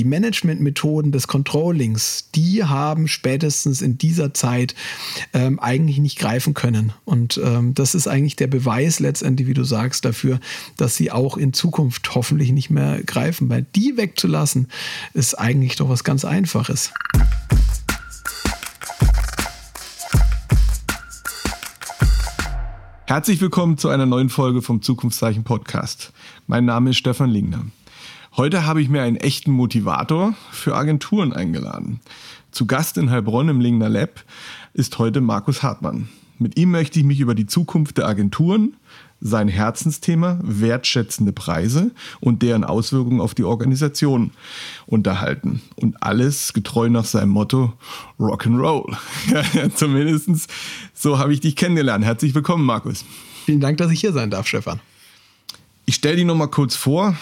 die Managementmethoden des Controllings, die haben spätestens in dieser Zeit ähm, eigentlich nicht greifen können. Und ähm, das ist eigentlich der Beweis letztendlich, wie du sagst, dafür, dass sie auch in Zukunft hoffentlich nicht mehr greifen. Weil die wegzulassen, ist eigentlich doch was ganz Einfaches. Herzlich willkommen zu einer neuen Folge vom Zukunftszeichen Podcast. Mein Name ist Stefan Lingner. Heute habe ich mir einen echten Motivator für Agenturen eingeladen. Zu Gast in Heilbronn im Lingner Lab ist heute Markus Hartmann. Mit ihm möchte ich mich über die Zukunft der Agenturen, sein Herzensthema wertschätzende Preise und deren Auswirkungen auf die Organisation unterhalten. Und alles getreu nach seinem Motto Rock'n'Roll. zumindest so habe ich dich kennengelernt. Herzlich willkommen, Markus. Vielen Dank, dass ich hier sein darf, Stefan. Ich stelle dich noch mal kurz vor.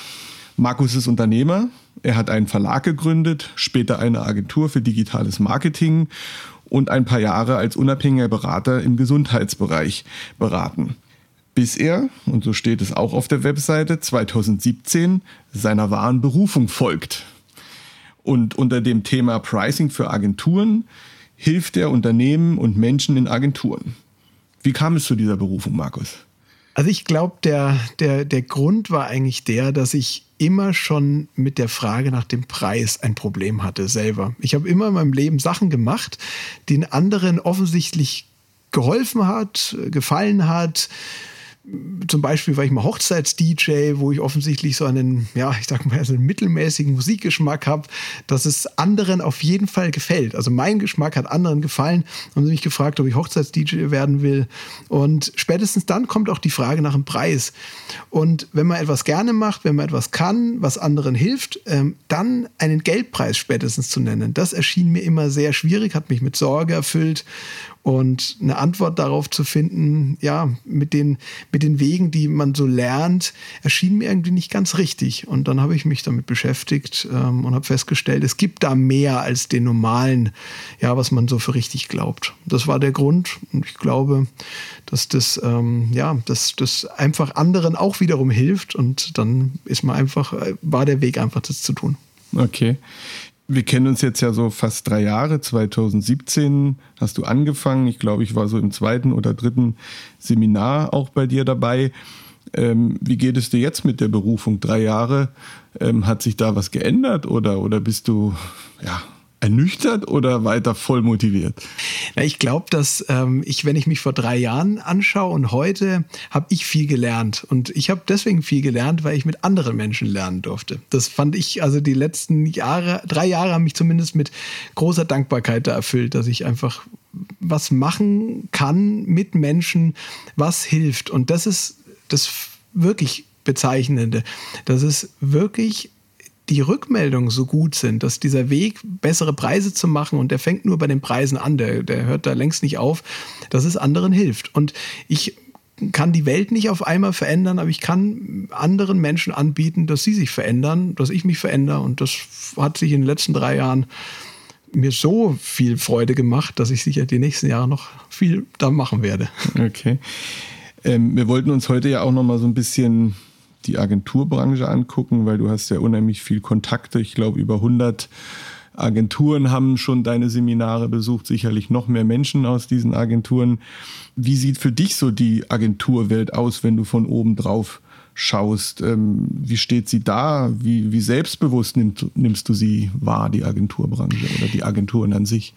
Markus ist Unternehmer. Er hat einen Verlag gegründet, später eine Agentur für digitales Marketing und ein paar Jahre als unabhängiger Berater im Gesundheitsbereich beraten bis er, und so steht es auch auf der Webseite, 2017 seiner wahren Berufung folgt. Und unter dem Thema Pricing für Agenturen hilft er Unternehmen und Menschen in Agenturen. Wie kam es zu dieser Berufung, Markus? Also ich glaube, der, der, der Grund war eigentlich der, dass ich immer schon mit der Frage nach dem Preis ein Problem hatte selber. Ich habe immer in meinem Leben Sachen gemacht, den anderen offensichtlich geholfen hat, gefallen hat, zum Beispiel war ich mal Hochzeits-DJ, wo ich offensichtlich so einen, ja, ich sag mal, so einen mittelmäßigen Musikgeschmack habe, dass es anderen auf jeden Fall gefällt. Also mein Geschmack hat anderen gefallen. Haben sie mich gefragt, ob ich Hochzeits-DJ werden will. Und spätestens dann kommt auch die Frage nach dem Preis. Und wenn man etwas gerne macht, wenn man etwas kann, was anderen hilft, ähm, dann einen Geldpreis spätestens zu nennen, das erschien mir immer sehr schwierig, hat mich mit Sorge erfüllt. Und eine Antwort darauf zu finden, ja, mit den, mit den Wegen, die man so lernt, erschien mir irgendwie nicht ganz richtig. Und dann habe ich mich damit beschäftigt ähm, und habe festgestellt, es gibt da mehr als den normalen, ja, was man so für richtig glaubt. Das war der Grund. Und ich glaube, dass das, ähm, ja, dass das einfach anderen auch wiederum hilft. Und dann ist man einfach, äh, war der Weg einfach, das zu tun. Okay wir kennen uns jetzt ja so fast drei Jahre. 2017 hast du angefangen. Ich glaube, ich war so im zweiten oder dritten Seminar auch bei dir dabei. Ähm, wie geht es dir jetzt mit der Berufung? Drei Jahre. Ähm, hat sich da was geändert oder, oder bist du ja, ernüchtert oder weiter voll motiviert? Na, ich glaube, dass ähm, ich, wenn ich mich vor drei Jahren anschaue und heute, habe ich viel gelernt. Und ich habe deswegen viel gelernt, weil ich mit anderen Menschen lernen durfte. Das fand ich, also die letzten Jahre, drei Jahre haben mich zumindest mit großer Dankbarkeit da erfüllt, dass ich einfach was machen kann mit Menschen, was hilft. Und das ist das wirklich Bezeichnende, dass es wirklich die Rückmeldungen so gut sind, dass dieser Weg, bessere Preise zu machen, und der fängt nur bei den Preisen an, der, der hört da längst nicht auf, dass es anderen hilft. Und ich kann die Welt nicht auf einmal verändern, aber ich kann anderen Menschen anbieten, dass sie sich verändern, dass ich mich verändere. Und das hat sich in den letzten drei Jahren mir so viel Freude gemacht, dass ich sicher die nächsten Jahre noch viel da machen werde. Okay. Ähm, wir wollten uns heute ja auch noch mal so ein bisschen die Agenturbranche angucken, weil du hast ja unheimlich viel Kontakte. Ich glaube, über 100 Agenturen haben schon deine Seminare besucht, sicherlich noch mehr Menschen aus diesen Agenturen. Wie sieht für dich so die Agenturwelt aus, wenn du von oben drauf schaust? Ähm, wie steht sie da? Wie, wie selbstbewusst nimmst, nimmst du sie wahr, die Agenturbranche oder die Agenturen an sich?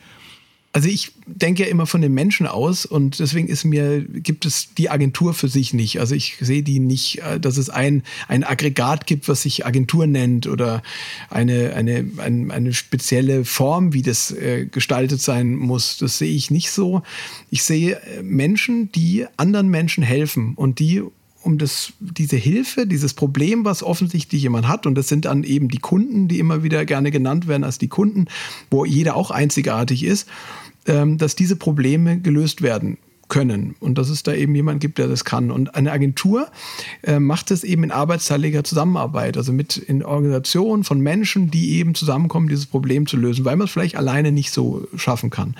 Also ich denke ja immer von den Menschen aus und deswegen ist mir, gibt es die Agentur für sich nicht. Also ich sehe die nicht, äh, dass es ein, ein Aggregat gibt, was sich Agentur nennt oder eine, eine, eine, eine spezielle Form, wie das äh, gestaltet sein muss. Das sehe ich nicht so. Ich sehe äh, Menschen, die anderen Menschen helfen und die um das, diese Hilfe, dieses Problem, was offensichtlich jemand hat, und das sind dann eben die Kunden, die immer wieder gerne genannt werden als die Kunden, wo jeder auch einzigartig ist dass diese Probleme gelöst werden können und dass es da eben jemand gibt, der das kann. Und eine Agentur äh, macht es eben in arbeitsteiliger Zusammenarbeit, also mit in Organisationen von Menschen, die eben zusammenkommen, dieses Problem zu lösen, weil man es vielleicht alleine nicht so schaffen kann.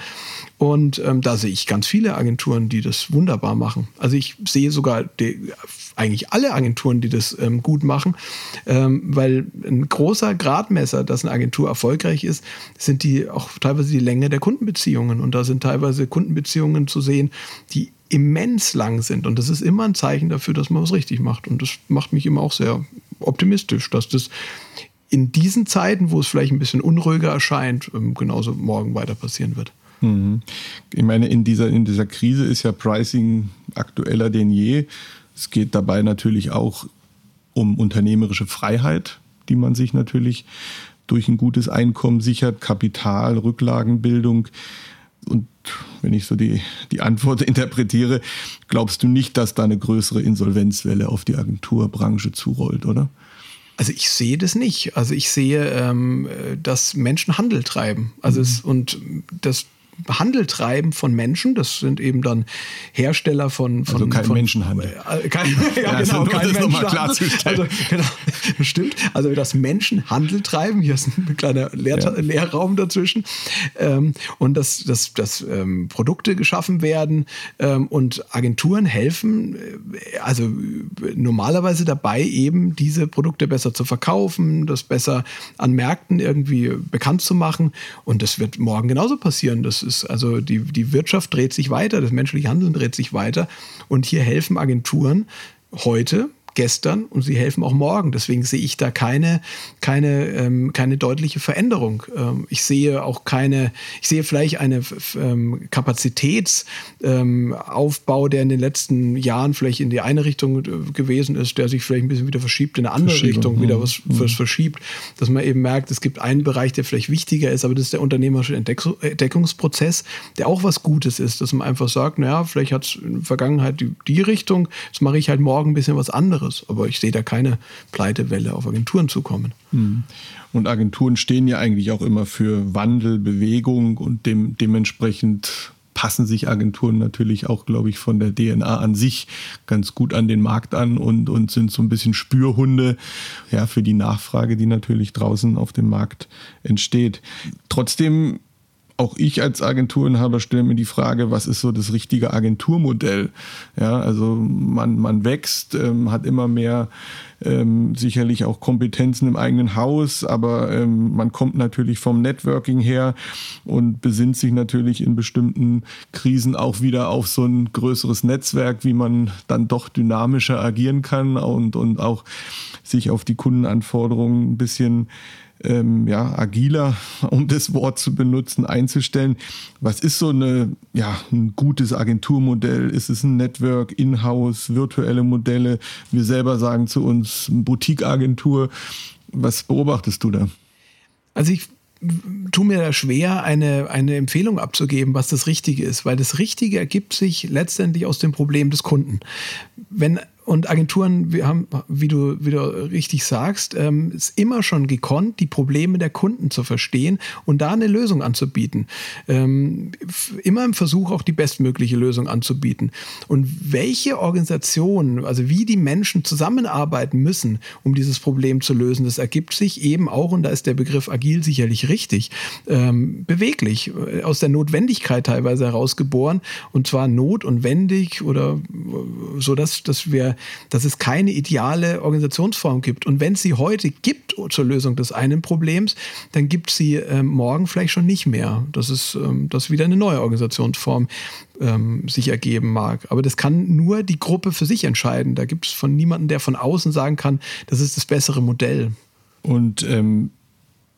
Und ähm, da sehe ich ganz viele Agenturen, die das wunderbar machen. Also ich sehe sogar die, eigentlich alle Agenturen, die das ähm, gut machen, ähm, weil ein großer Gradmesser, dass eine Agentur erfolgreich ist, sind die auch teilweise die Länge der Kundenbeziehungen. Und da sind teilweise Kundenbeziehungen zu sehen, die immens lang sind. Und das ist immer ein Zeichen dafür, dass man was richtig macht. Und das macht mich immer auch sehr optimistisch, dass das in diesen Zeiten, wo es vielleicht ein bisschen unruhiger erscheint, ähm, genauso morgen weiter passieren wird. Mhm. Ich meine, in dieser, in dieser Krise ist ja Pricing aktueller denn je. Es geht dabei natürlich auch um unternehmerische Freiheit, die man sich natürlich durch ein gutes Einkommen sichert, Kapital, Rücklagenbildung. Und wenn ich so die, die Antwort interpretiere, glaubst du nicht, dass da eine größere Insolvenzwelle auf die Agenturbranche zurollt, oder? Also ich sehe das nicht. Also ich sehe, ähm, dass Menschen Handel treiben. Also mhm. es, und das Handel treiben von Menschen. Das sind eben dann Hersteller von. von also kein von, Menschenhandel. Äh, kein, ja, ja, genau, kein das Menschenhandel. Also, genau, stimmt. Also das Menschen Handel treiben. Hier ist ein kleiner Leer, ja. Leerraum dazwischen. Ähm, und dass, dass, dass ähm, Produkte geschaffen werden ähm, und Agenturen helfen, äh, also normalerweise dabei eben diese Produkte besser zu verkaufen, das besser an Märkten irgendwie bekannt zu machen. Und das wird morgen genauso passieren. Das ist also die, die Wirtschaft dreht sich weiter, das menschliche Handeln dreht sich weiter. Und hier helfen Agenturen heute gestern und sie helfen auch morgen. Deswegen sehe ich da keine, keine, ähm, keine deutliche Veränderung. Ähm, ich sehe auch keine, ich sehe vielleicht eine ähm, Kapazitätsaufbau, der in den letzten Jahren vielleicht in die eine Richtung äh, gewesen ist, der sich vielleicht ein bisschen wieder verschiebt, in eine andere Richtung wieder was, mhm. was verschiebt, dass man eben merkt, es gibt einen Bereich, der vielleicht wichtiger ist, aber das ist der unternehmerische Entdeckungsprozess, der auch was Gutes ist, dass man einfach sagt, naja, vielleicht hat es in der Vergangenheit die, die Richtung, jetzt mache ich halt morgen ein bisschen was anderes anderes. Aber ich sehe da keine Pleitewelle auf Agenturen zu kommen. Hm. Und Agenturen stehen ja eigentlich auch immer für Wandel, Bewegung und dem, dementsprechend passen sich Agenturen natürlich auch, glaube ich, von der DNA an sich ganz gut an den Markt an und, und sind so ein bisschen Spürhunde ja, für die Nachfrage, die natürlich draußen auf dem Markt entsteht. Trotzdem auch ich als Agenturinhaber stelle mir die Frage, was ist so das richtige Agenturmodell? Ja, also man, man wächst, ähm, hat immer mehr ähm, sicherlich auch Kompetenzen im eigenen Haus, aber ähm, man kommt natürlich vom Networking her und besinnt sich natürlich in bestimmten Krisen auch wieder auf so ein größeres Netzwerk, wie man dann doch dynamischer agieren kann und, und auch sich auf die Kundenanforderungen ein bisschen ähm, ja, agiler, um das Wort zu benutzen, einzustellen. Was ist so eine, ja, ein gutes Agenturmodell? Ist es ein Network, Inhouse, virtuelle Modelle? Wir selber sagen zu uns Boutique-Agentur. Was beobachtest du da? Also ich tue mir da schwer, eine, eine Empfehlung abzugeben, was das Richtige ist, weil das Richtige ergibt sich letztendlich aus dem Problem des Kunden. Wenn und Agenturen, wir haben, wie du, wie richtig sagst, ähm, ist immer schon gekonnt, die Probleme der Kunden zu verstehen und da eine Lösung anzubieten. Ähm, immer im Versuch, auch die bestmögliche Lösung anzubieten. Und welche Organisation, also wie die Menschen zusammenarbeiten müssen, um dieses Problem zu lösen, das ergibt sich eben auch, und da ist der Begriff agil sicherlich richtig, ähm, beweglich, äh, aus der Notwendigkeit teilweise herausgeboren, und zwar not und wendig oder äh, so, dass, dass wir dass es keine ideale Organisationsform gibt. Und wenn es sie heute gibt zur Lösung des einen Problems, dann gibt es sie ähm, morgen vielleicht schon nicht mehr. Das ist, ähm, dass wieder eine neue Organisationsform ähm, sich ergeben mag. Aber das kann nur die Gruppe für sich entscheiden. Da gibt es von niemandem, der von außen sagen kann, das ist das bessere Modell. Und ähm,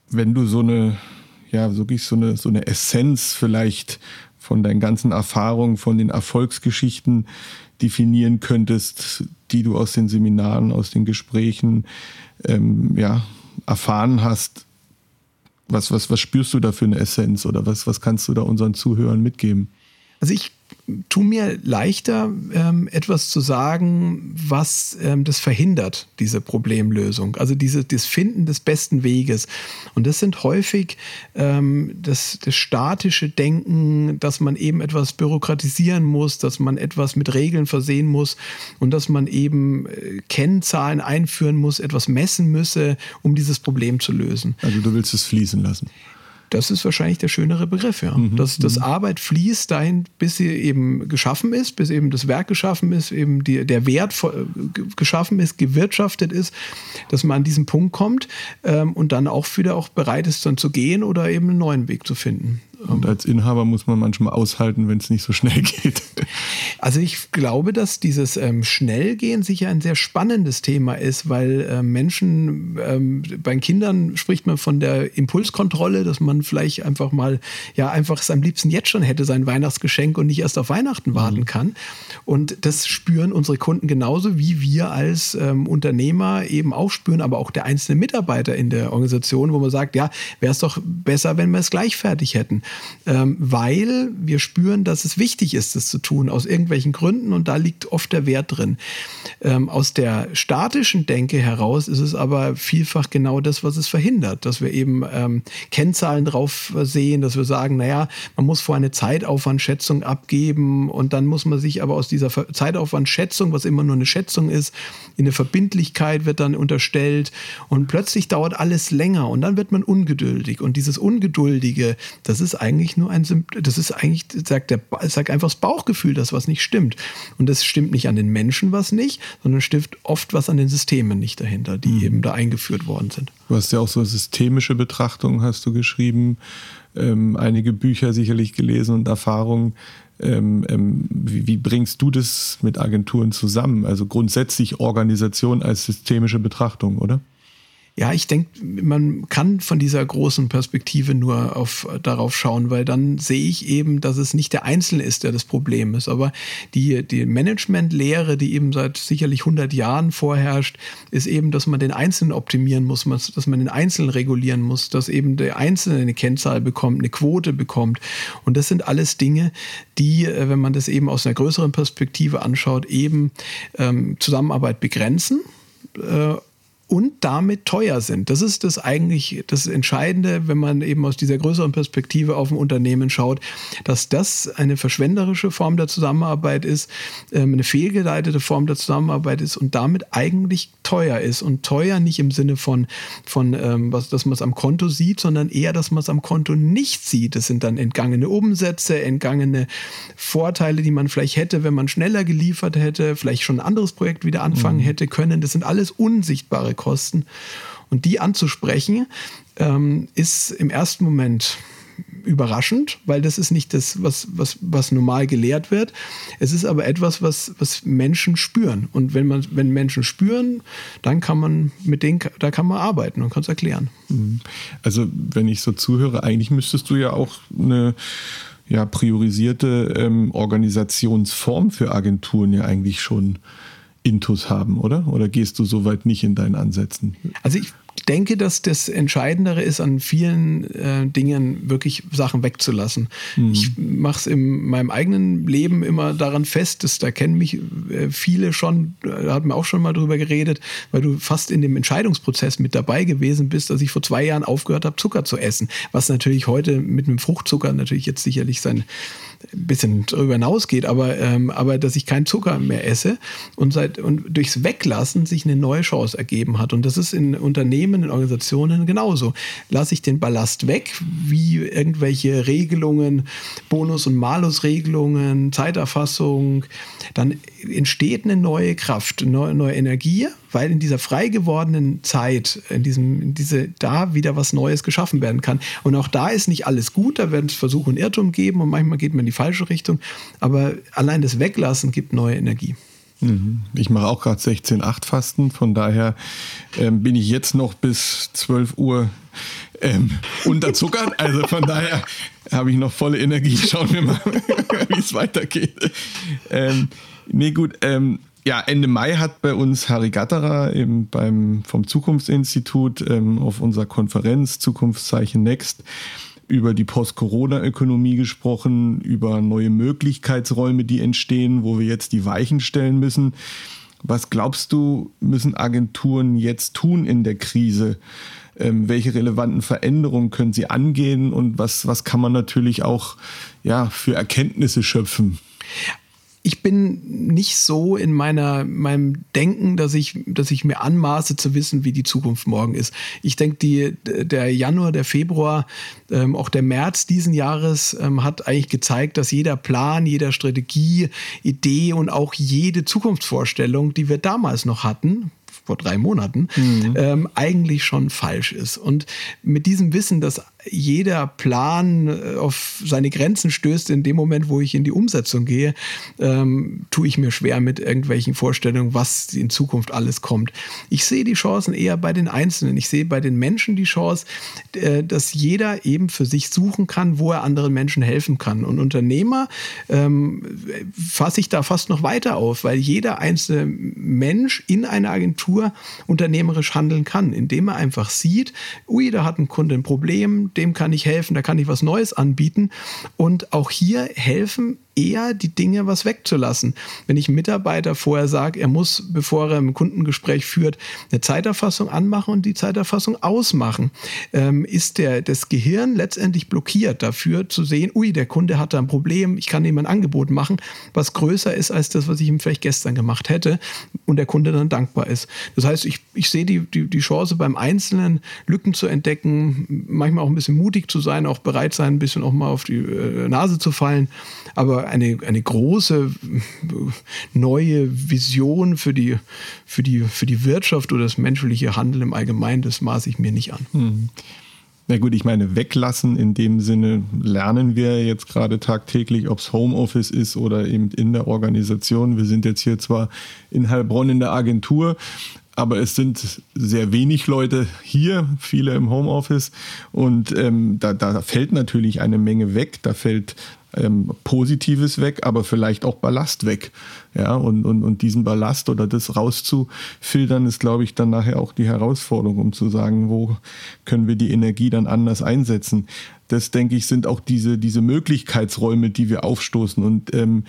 wenn du so eine, ja, wirklich so eine, so eine Essenz vielleicht von deinen ganzen Erfahrungen, von den Erfolgsgeschichten definieren könntest, die du aus den Seminaren, aus den Gesprächen ähm, ja, erfahren hast. Was, was, was spürst du da für eine Essenz oder was, was kannst du da unseren Zuhörern mitgeben? Also ich tu mir leichter, ähm, etwas zu sagen, was ähm, das verhindert, diese Problemlösung. Also diese, das Finden des besten Weges. Und das sind häufig ähm, das, das statische Denken, dass man eben etwas bürokratisieren muss, dass man etwas mit Regeln versehen muss und dass man eben äh, Kennzahlen einführen muss, etwas messen müsse, um dieses Problem zu lösen. Also du willst es fließen lassen. Das ist wahrscheinlich der schönere Begriff, ja. Mhm. Dass, dass mhm. Arbeit fließt dahin, bis sie eben geschaffen ist, bis eben das Werk geschaffen ist, eben die, der Wert geschaffen ist, gewirtschaftet ist, dass man an diesen Punkt kommt ähm, und dann auch wieder auch bereit ist, dann zu gehen oder eben einen neuen Weg zu finden. Und als Inhaber muss man manchmal aushalten, wenn es nicht so schnell geht. Also ich glaube, dass dieses ähm, Schnellgehen sicher ein sehr spannendes Thema ist, weil äh, Menschen, ähm, bei Kindern spricht man von der Impulskontrolle, dass man vielleicht einfach mal, ja, einfach es am liebsten jetzt schon hätte, sein Weihnachtsgeschenk und nicht erst auf Weihnachten mhm. warten kann. Und das spüren unsere Kunden genauso, wie wir als ähm, Unternehmer eben auch spüren, aber auch der einzelne Mitarbeiter in der Organisation, wo man sagt, ja, wäre es doch besser, wenn wir es gleich fertig hätten ähm, weil wir spüren, dass es wichtig ist, das zu tun, aus irgendwelchen Gründen und da liegt oft der Wert drin. Ähm, aus der statischen Denke heraus ist es aber vielfach genau das, was es verhindert, dass wir eben ähm, Kennzahlen drauf sehen, dass wir sagen, naja, man muss vorher eine Zeitaufwandschätzung abgeben und dann muss man sich aber aus dieser Zeitaufwandschätzung, was immer nur eine Schätzung ist, in eine Verbindlichkeit wird dann unterstellt und plötzlich dauert alles länger und dann wird man ungeduldig und dieses Ungeduldige, das ist eigentlich nur ein Symptom, das ist eigentlich, sagt, der, sagt einfach das Bauchgefühl, dass was nicht stimmt. Und das stimmt nicht an den Menschen was nicht, sondern stimmt oft was an den Systemen nicht dahinter, die mhm. eben da eingeführt worden sind. Du hast ja auch so systemische Betrachtungen, hast du geschrieben, ähm, einige Bücher sicherlich gelesen und Erfahrungen. Ähm, ähm, wie, wie, bringst du das mit Agenturen zusammen? Also grundsätzlich Organisation als systemische Betrachtung, oder? Ja, ich denke, man kann von dieser großen Perspektive nur auf, darauf schauen, weil dann sehe ich eben, dass es nicht der Einzelne ist, der das Problem ist. Aber die, die Managementlehre, die eben seit sicherlich 100 Jahren vorherrscht, ist eben, dass man den Einzelnen optimieren muss, dass man den Einzelnen regulieren muss, dass eben der Einzelne eine Kennzahl bekommt, eine Quote bekommt. Und das sind alles Dinge, die, äh, wenn man das eben aus einer größeren Perspektive anschaut, eben ähm, Zusammenarbeit begrenzen. Und damit teuer sind. Das ist das eigentlich das Entscheidende, wenn man eben aus dieser größeren Perspektive auf ein Unternehmen schaut, dass das eine verschwenderische Form der Zusammenarbeit ist, ähm, eine fehlgeleitete Form der Zusammenarbeit ist und damit eigentlich teuer ist. Und teuer nicht im Sinne von, von ähm, was, dass man es am Konto sieht, sondern eher, dass man es am Konto nicht sieht. Das sind dann entgangene Umsätze, entgangene Vorteile, die man vielleicht hätte, wenn man schneller geliefert hätte, vielleicht schon ein anderes Projekt wieder anfangen mhm. hätte können. Das sind alles unsichtbare Kosten. Und die anzusprechen, ähm, ist im ersten Moment überraschend, weil das ist nicht das, was, was, was normal gelehrt wird. Es ist aber etwas, was, was Menschen spüren. Und wenn man, wenn Menschen spüren, dann kann man mit denen, da kann man arbeiten und kann es erklären. Mhm. Also, wenn ich so zuhöre, eigentlich müsstest du ja auch eine ja, priorisierte ähm, Organisationsform für Agenturen ja eigentlich schon Intus haben, oder? Oder gehst du so weit nicht in deinen Ansätzen? Also ich denke, dass das Entscheidendere ist, an vielen äh, Dingen wirklich Sachen wegzulassen. Mhm. Ich mache es in meinem eigenen Leben immer daran fest, dass da kennen mich äh, viele schon, da hat man auch schon mal drüber geredet, weil du fast in dem Entscheidungsprozess mit dabei gewesen bist, dass ich vor zwei Jahren aufgehört habe, Zucker zu essen. Was natürlich heute mit einem Fruchtzucker natürlich jetzt sicherlich sein ein bisschen darüber hinausgeht, aber, ähm, aber dass ich keinen Zucker mehr esse und, seit, und durchs Weglassen sich eine neue Chance ergeben hat. Und das ist in Unternehmen, in Organisationen genauso. Lasse ich den Ballast weg, wie irgendwelche Regelungen, Bonus- und Malusregelungen, Zeiterfassung, dann entsteht eine neue Kraft, eine neue Energie, weil in dieser frei gewordenen Zeit, in diesem, in diese, da wieder was Neues geschaffen werden kann. Und auch da ist nicht alles gut, da werden es Versuche und Irrtum geben und manchmal geht man in die falsche Richtung, aber allein das Weglassen gibt neue Energie. Mhm. Ich mache auch gerade 16-8 Fasten, von daher ähm, bin ich jetzt noch bis 12 Uhr ähm, unterzuckert. Also von daher habe ich noch volle Energie. Schauen wir mal, wie es weitergeht. Ähm, nee, gut. Ähm, ja, Ende Mai hat bei uns Harry Gatterer eben beim, vom Zukunftsinstitut ähm, auf unserer Konferenz Zukunftszeichen Next über die Post-Corona-Ökonomie gesprochen, über neue Möglichkeitsräume, die entstehen, wo wir jetzt die Weichen stellen müssen. Was glaubst du, müssen Agenturen jetzt tun in der Krise? Ähm, welche relevanten Veränderungen können sie angehen und was, was kann man natürlich auch ja, für Erkenntnisse schöpfen? Ich bin nicht so in meiner, meinem Denken, dass ich, dass ich mir anmaße zu wissen, wie die Zukunft morgen ist. Ich denke, die, der Januar, der Februar, ähm, auch der März diesen Jahres ähm, hat eigentlich gezeigt, dass jeder Plan, jeder Strategie, Idee und auch jede Zukunftsvorstellung, die wir damals noch hatten, vor drei Monaten, mhm. ähm, eigentlich schon falsch ist. Und mit diesem Wissen, dass jeder Plan äh, auf seine Grenzen stößt in dem Moment, wo ich in die Umsetzung gehe, ähm, tue ich mir schwer mit irgendwelchen Vorstellungen, was in Zukunft alles kommt. Ich sehe die Chancen eher bei den Einzelnen. Ich sehe bei den Menschen die Chance, äh, dass jeder eben für sich suchen kann, wo er anderen Menschen helfen kann. Und Unternehmer ähm, fasse ich da fast noch weiter auf, weil jeder einzelne Mensch in einer Agentur unternehmerisch handeln kann, indem er einfach sieht, ui, da hat ein Kunde ein Problem, dem kann ich helfen, da kann ich was Neues anbieten. Und auch hier helfen eher die Dinge was wegzulassen. Wenn ich Mitarbeiter vorher sage, er muss, bevor er ein Kundengespräch führt, eine Zeiterfassung anmachen und die Zeiterfassung ausmachen, ähm, ist der, das Gehirn letztendlich blockiert dafür zu sehen, ui, der Kunde hat da ein Problem, ich kann ihm ein Angebot machen, was größer ist als das, was ich ihm vielleicht gestern gemacht hätte und der Kunde dann dankbar ist. Das heißt, ich, ich sehe die, die, die Chance beim Einzelnen, Lücken zu entdecken, manchmal auch ein bisschen mutig zu sein, auch bereit sein, ein bisschen auch mal auf die äh, Nase zu fallen, aber eine, eine große neue Vision für die, für, die, für die Wirtschaft oder das menschliche Handeln im Allgemeinen, das maße ich mir nicht an. Hm. Na gut, ich meine, weglassen in dem Sinne lernen wir jetzt gerade tagtäglich, ob es Homeoffice ist oder eben in der Organisation. Wir sind jetzt hier zwar in Heilbronn in der Agentur, aber es sind sehr wenig Leute hier, viele im Homeoffice und ähm, da, da fällt natürlich eine Menge weg. Da fällt ähm, Positives weg, aber vielleicht auch Ballast weg. Ja, und, und, und diesen Ballast oder das rauszufiltern, ist, glaube ich, dann nachher auch die Herausforderung, um zu sagen, wo können wir die Energie dann anders einsetzen. Das, denke ich, sind auch diese, diese Möglichkeitsräume, die wir aufstoßen. Und ähm,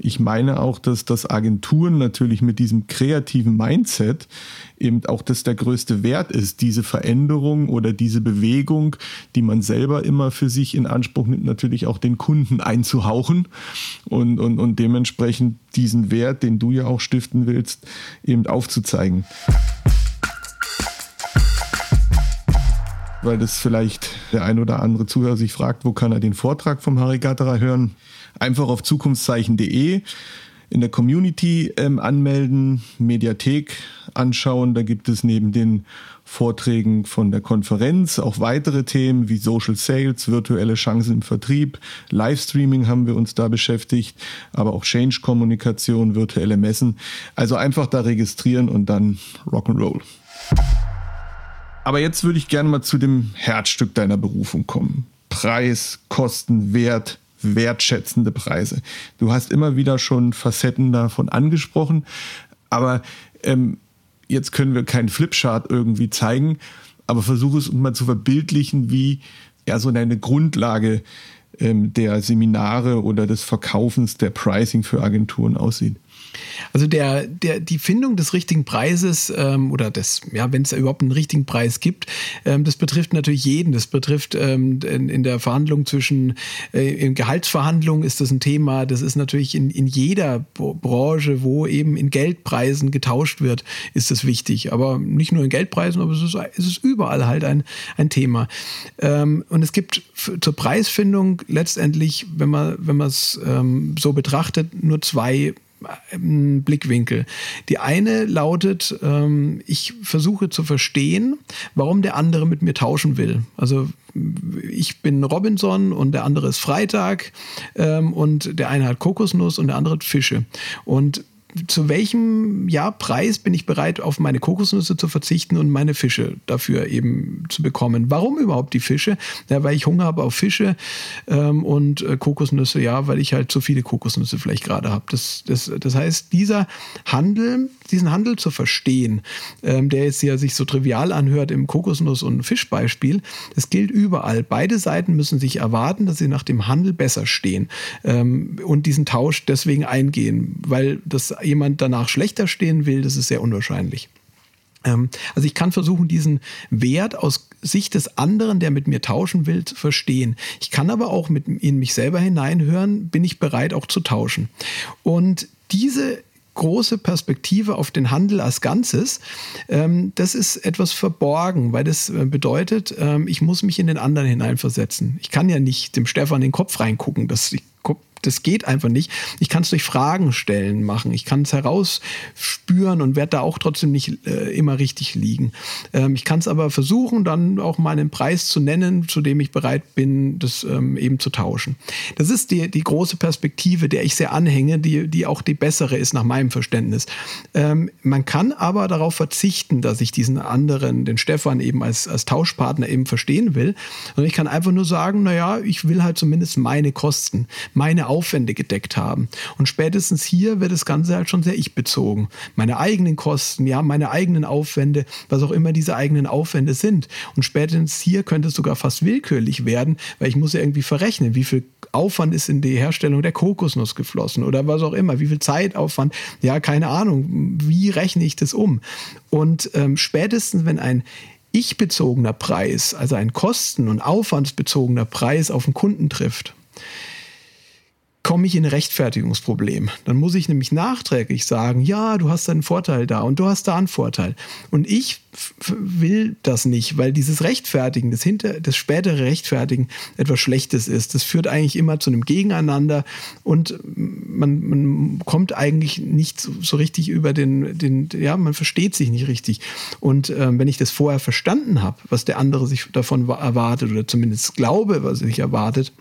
ich meine auch, dass das Agenturen natürlich mit diesem kreativen Mindset eben auch das der größte Wert ist, diese Veränderung oder diese Bewegung, die man selber immer für sich in Anspruch nimmt, natürlich auch den Kunden einzuhauchen und, und, und dementsprechend diesen Wert, den du ja auch stiften willst, eben aufzuzeigen. weil das vielleicht der ein oder andere Zuhörer sich fragt, wo kann er den Vortrag vom Harry Gatterer hören? Einfach auf zukunftszeichen.de in der Community ähm, anmelden, Mediathek anschauen. Da gibt es neben den Vorträgen von der Konferenz auch weitere Themen wie Social Sales, virtuelle Chancen im Vertrieb, Livestreaming haben wir uns da beschäftigt, aber auch Change-Kommunikation, virtuelle Messen. Also einfach da registrieren und dann Rock'n'Roll. Aber jetzt würde ich gerne mal zu dem Herzstück deiner Berufung kommen. Preis, Kosten, Wert, wertschätzende Preise. Du hast immer wieder schon Facetten davon angesprochen, aber ähm, jetzt können wir keinen Flipchart irgendwie zeigen, aber versuche es mal zu verbildlichen, wie ja so eine Grundlage ähm, der Seminare oder des Verkaufens der Pricing für Agenturen aussieht. Also der, der, die Findung des richtigen Preises ähm, oder des, ja, wenn es überhaupt einen richtigen Preis gibt, ähm, das betrifft natürlich jeden. Das betrifft ähm, in, in, der Verhandlung zwischen, äh, in Gehaltsverhandlungen ist das ein Thema. Das ist natürlich in, in jeder Branche, wo eben in Geldpreisen getauscht wird, ist das wichtig. Aber nicht nur in Geldpreisen, aber es ist, es ist überall halt ein, ein Thema. Ähm, und es gibt zur Preisfindung letztendlich, wenn man wenn es ähm, so betrachtet, nur zwei Blickwinkel. Die eine lautet, ähm, ich versuche zu verstehen, warum der andere mit mir tauschen will. Also ich bin Robinson und der andere ist Freitag ähm, und der eine hat Kokosnuss und der andere hat Fische. Und zu welchem ja, Preis bin ich bereit, auf meine Kokosnüsse zu verzichten und meine Fische dafür eben zu bekommen. Warum überhaupt die Fische? Ja, weil ich Hunger habe auf Fische ähm, und äh, Kokosnüsse, ja, weil ich halt zu viele Kokosnüsse vielleicht gerade habe. Das, das, das heißt, dieser Handel, diesen Handel zu verstehen, ähm, der jetzt ja sich so trivial anhört im Kokosnuss- und Fischbeispiel, das gilt überall. Beide Seiten müssen sich erwarten, dass sie nach dem Handel besser stehen ähm, und diesen Tausch deswegen eingehen, weil das jemand danach schlechter stehen will, das ist sehr unwahrscheinlich. Ähm, also ich kann versuchen, diesen Wert aus Sicht des anderen, der mit mir tauschen will, zu verstehen. Ich kann aber auch mit in mich selber hineinhören, bin ich bereit auch zu tauschen. Und diese große Perspektive auf den Handel als Ganzes, ähm, das ist etwas verborgen, weil das äh, bedeutet, ähm, ich muss mich in den anderen hineinversetzen. Ich kann ja nicht dem Stefan in den Kopf reingucken. Das, ich das geht einfach nicht. Ich kann es durch Fragen stellen machen. Ich kann es herausspüren und werde da auch trotzdem nicht äh, immer richtig liegen. Ähm, ich kann es aber versuchen, dann auch mal einen Preis zu nennen, zu dem ich bereit bin, das ähm, eben zu tauschen. Das ist die, die große Perspektive, der ich sehr anhänge, die, die auch die bessere ist nach meinem Verständnis. Ähm, man kann aber darauf verzichten, dass ich diesen anderen, den Stefan eben als, als Tauschpartner eben verstehen will. Und ich kann einfach nur sagen, naja, ich will halt zumindest meine Kosten, meine Aufwände gedeckt haben. Und spätestens hier wird das Ganze halt schon sehr ich-bezogen. Meine eigenen Kosten, ja, meine eigenen Aufwände, was auch immer diese eigenen Aufwände sind. Und spätestens hier könnte es sogar fast willkürlich werden, weil ich muss ja irgendwie verrechnen, wie viel Aufwand ist in die Herstellung der Kokosnuss geflossen oder was auch immer, wie viel Zeitaufwand, ja, keine Ahnung, wie rechne ich das um? Und ähm, spätestens, wenn ein ich-bezogener Preis, also ein kosten- und aufwandsbezogener Preis auf den Kunden trifft, komme ich in ein Rechtfertigungsproblem. Dann muss ich nämlich nachträglich sagen, ja, du hast einen Vorteil da und du hast da einen Vorteil. Und ich will das nicht, weil dieses Rechtfertigen, das, hinter, das spätere Rechtfertigen etwas Schlechtes ist. Das führt eigentlich immer zu einem Gegeneinander und man, man kommt eigentlich nicht so, so, richtig über den, den, ja, man versteht sich nicht richtig. Und ähm, wenn ich das vorher verstanden habe, was der andere sich davon erwartet oder zumindest glaube, was er sich erwartet,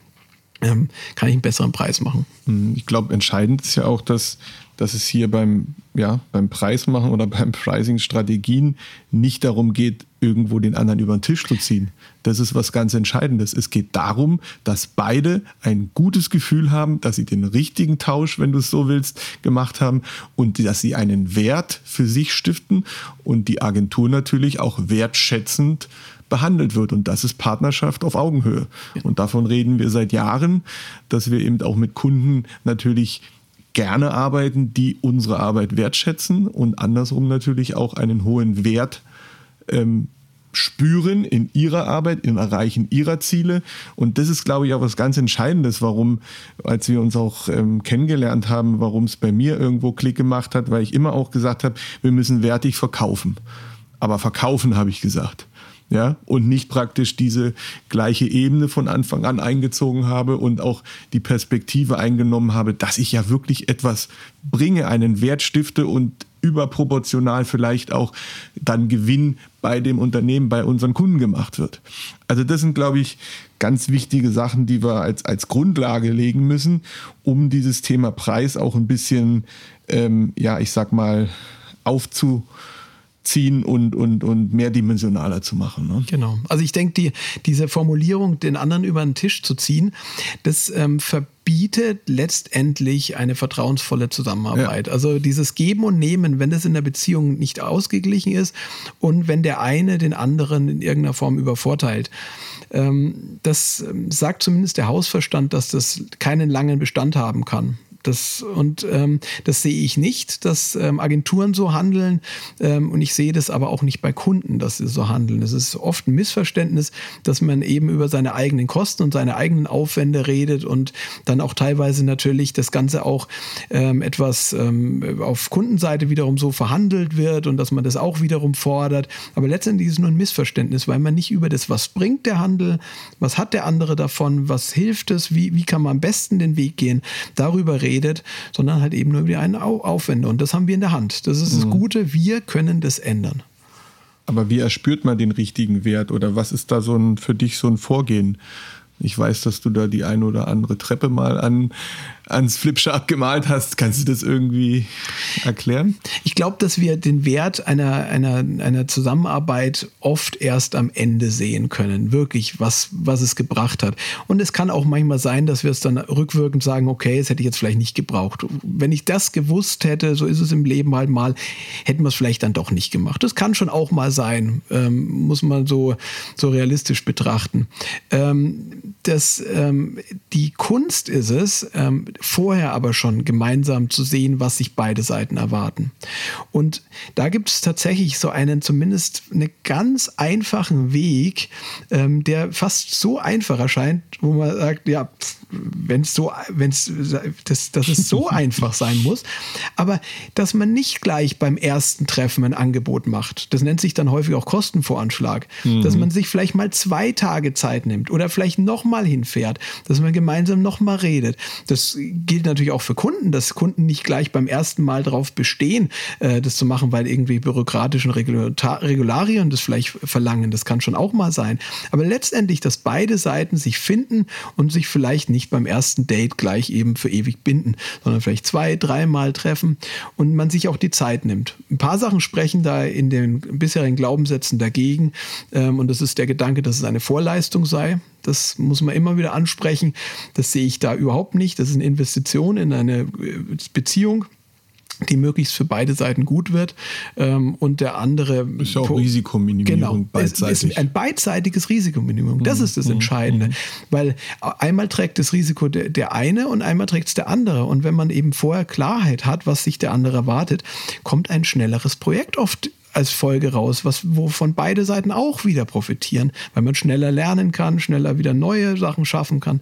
ähm, kann ich einen besseren Preis machen. Hm, ich glaube, entscheidend ist ja auch, dass, dass es hier beim, ja, beim Preismachen oder beim Pricing-Strategien nicht darum geht, irgendwo den anderen über den Tisch zu ziehen. Das ist was ganz Entscheidendes. Es geht darum, dass beide ein gutes Gefühl haben, dass sie den richtigen Tausch, wenn du es so willst, gemacht haben und dass sie einen Wert für sich stiften und die Agentur natürlich auch wertschätzend behandelt wird. Und das ist Partnerschaft auf Augenhöhe. Und davon reden wir seit Jahren, dass wir eben auch mit Kunden natürlich gerne arbeiten, die unsere Arbeit wertschätzen und andersrum natürlich auch einen hohen Wert ähm, spüren in ihrer Arbeit, im Erreichen ihrer Ziele. Und das ist, glaube ich, auch was ganz Entscheidendes, warum, als wir uns auch ähm, kennengelernt haben, warum es bei mir irgendwo Klick gemacht hat, weil ich immer auch gesagt habe, wir müssen wertig verkaufen. Aber verkaufen habe ich gesagt ja, und nicht praktisch diese gleiche Ebene von Anfang an eingezogen habe und auch die Perspektive eingenommen habe, dass ich ja wirklich etwas bringe, einen Wert stifte und überproportional vielleicht auch dann Gewinn bei dem Unternehmen, bei unseren Kunden gemacht wird. Also das sind, glaube ich, ganz wichtige Sachen, die wir als, als Grundlage legen müssen, um dieses Thema Preis auch ein bisschen, ähm, ja, ich sag mal, aufzu ziehen und, und, und mehrdimensionaler zu machen. Ne? Genau. Also ich denke, die, diese Formulierung, den anderen über den Tisch zu ziehen, das ähm, verbietet letztendlich eine vertrauensvolle Zusammenarbeit. Ja. Also dieses Geben und Nehmen, wenn das in der Beziehung nicht ausgeglichen ist und wenn der eine den anderen in irgendeiner Form übervorteilt. Ähm, das ähm, sagt zumindest der Hausverstand, dass das keinen langen Bestand haben kann. Das, und ähm, das sehe ich nicht, dass ähm, Agenturen so handeln. Ähm, und ich sehe das aber auch nicht bei Kunden, dass sie so handeln. Es ist oft ein Missverständnis, dass man eben über seine eigenen Kosten und seine eigenen Aufwände redet und dann auch teilweise natürlich das Ganze auch ähm, etwas ähm, auf Kundenseite wiederum so verhandelt wird und dass man das auch wiederum fordert. Aber letztendlich ist es nur ein Missverständnis, weil man nicht über das, was bringt der Handel, was hat der andere davon, was hilft es, wie, wie kann man am besten den Weg gehen, darüber redet redet, sondern halt eben nur über die einen Aufwände. Und das haben wir in der Hand. Das ist das mhm. Gute, wir können das ändern. Aber wie erspürt man den richtigen Wert oder was ist da so ein, für dich so ein Vorgehen? Ich weiß, dass du da die eine oder andere Treppe mal an, ans Flipchart gemalt hast. Kannst du das irgendwie erklären? Ich glaube, dass wir den Wert einer, einer, einer Zusammenarbeit oft erst am Ende sehen können. Wirklich, was, was es gebracht hat. Und es kann auch manchmal sein, dass wir es dann rückwirkend sagen, okay, es hätte ich jetzt vielleicht nicht gebraucht. Wenn ich das gewusst hätte, so ist es im Leben halt mal, hätten wir es vielleicht dann doch nicht gemacht. Das kann schon auch mal sein. Ähm, muss man so, so realistisch betrachten. Ähm, das, ähm, die Kunst ist es, ähm, vorher aber schon gemeinsam zu sehen, was sich beide Seiten erwarten. Und da gibt es tatsächlich so einen, zumindest einen ganz einfachen Weg, ähm, der fast so einfach erscheint, wo man sagt, ja, wenn es so, wenn es, das, dass es so einfach sein muss, aber dass man nicht gleich beim ersten Treffen ein Angebot macht. Das nennt sich dann häufig auch Kostenvoranschlag. Mhm. Dass man sich vielleicht mal zwei Tage Zeit nimmt oder vielleicht nochmal hinfährt, dass man gemeinsam nochmal redet. Das gilt natürlich auch für Kunden, dass Kunden nicht gleich beim ersten Mal darauf bestehen, äh, das zu machen, weil irgendwie bürokratischen Regularien das vielleicht verlangen. Das kann schon auch mal sein. Aber letztendlich, dass beide Seiten sich finden und sich vielleicht nicht beim ersten Date gleich eben für ewig binden, sondern vielleicht zwei, dreimal treffen und man sich auch die Zeit nimmt. Ein paar Sachen sprechen da in den bisherigen Glaubenssätzen dagegen ähm, und das ist der Gedanke, dass es eine Vorleistung sei. Das muss man immer wieder ansprechen. Das sehe ich da überhaupt nicht. Das ist eine Investition in eine äh, Beziehung die möglichst für beide Seiten gut wird. Ähm, und der andere. Ist ja auch Risikominimierung genau, beidseitig. Ist ein beidseitiges Risikominimum. Das ist das mhm. Entscheidende. Mhm. Weil einmal trägt das Risiko der, der eine und einmal trägt es der andere. Und wenn man eben vorher Klarheit hat, was sich der andere erwartet, kommt ein schnelleres Projekt oft als Folge raus, was, wovon beide Seiten auch wieder profitieren, weil man schneller lernen kann, schneller wieder neue Sachen schaffen kann.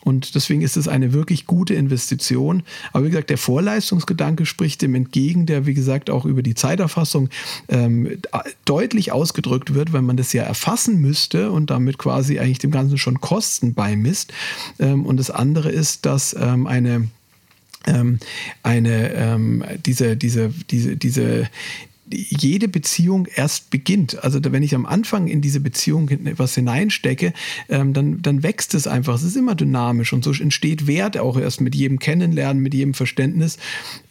Und deswegen ist es eine wirklich gute Investition. Aber wie gesagt, der Vorleistungsgedanke spricht dem entgegen, der wie gesagt auch über die Zeiterfassung ähm, deutlich ausgedrückt wird, weil man das ja erfassen müsste und damit quasi eigentlich dem Ganzen schon Kosten beimisst. Ähm, und das andere ist, dass ähm, eine ähm, eine ähm, diese diese diese diese jede Beziehung erst beginnt. Also wenn ich am Anfang in diese Beziehung etwas hineinstecke, ähm, dann, dann wächst es einfach. Es ist immer dynamisch und so entsteht Wert auch erst mit jedem Kennenlernen, mit jedem Verständnis.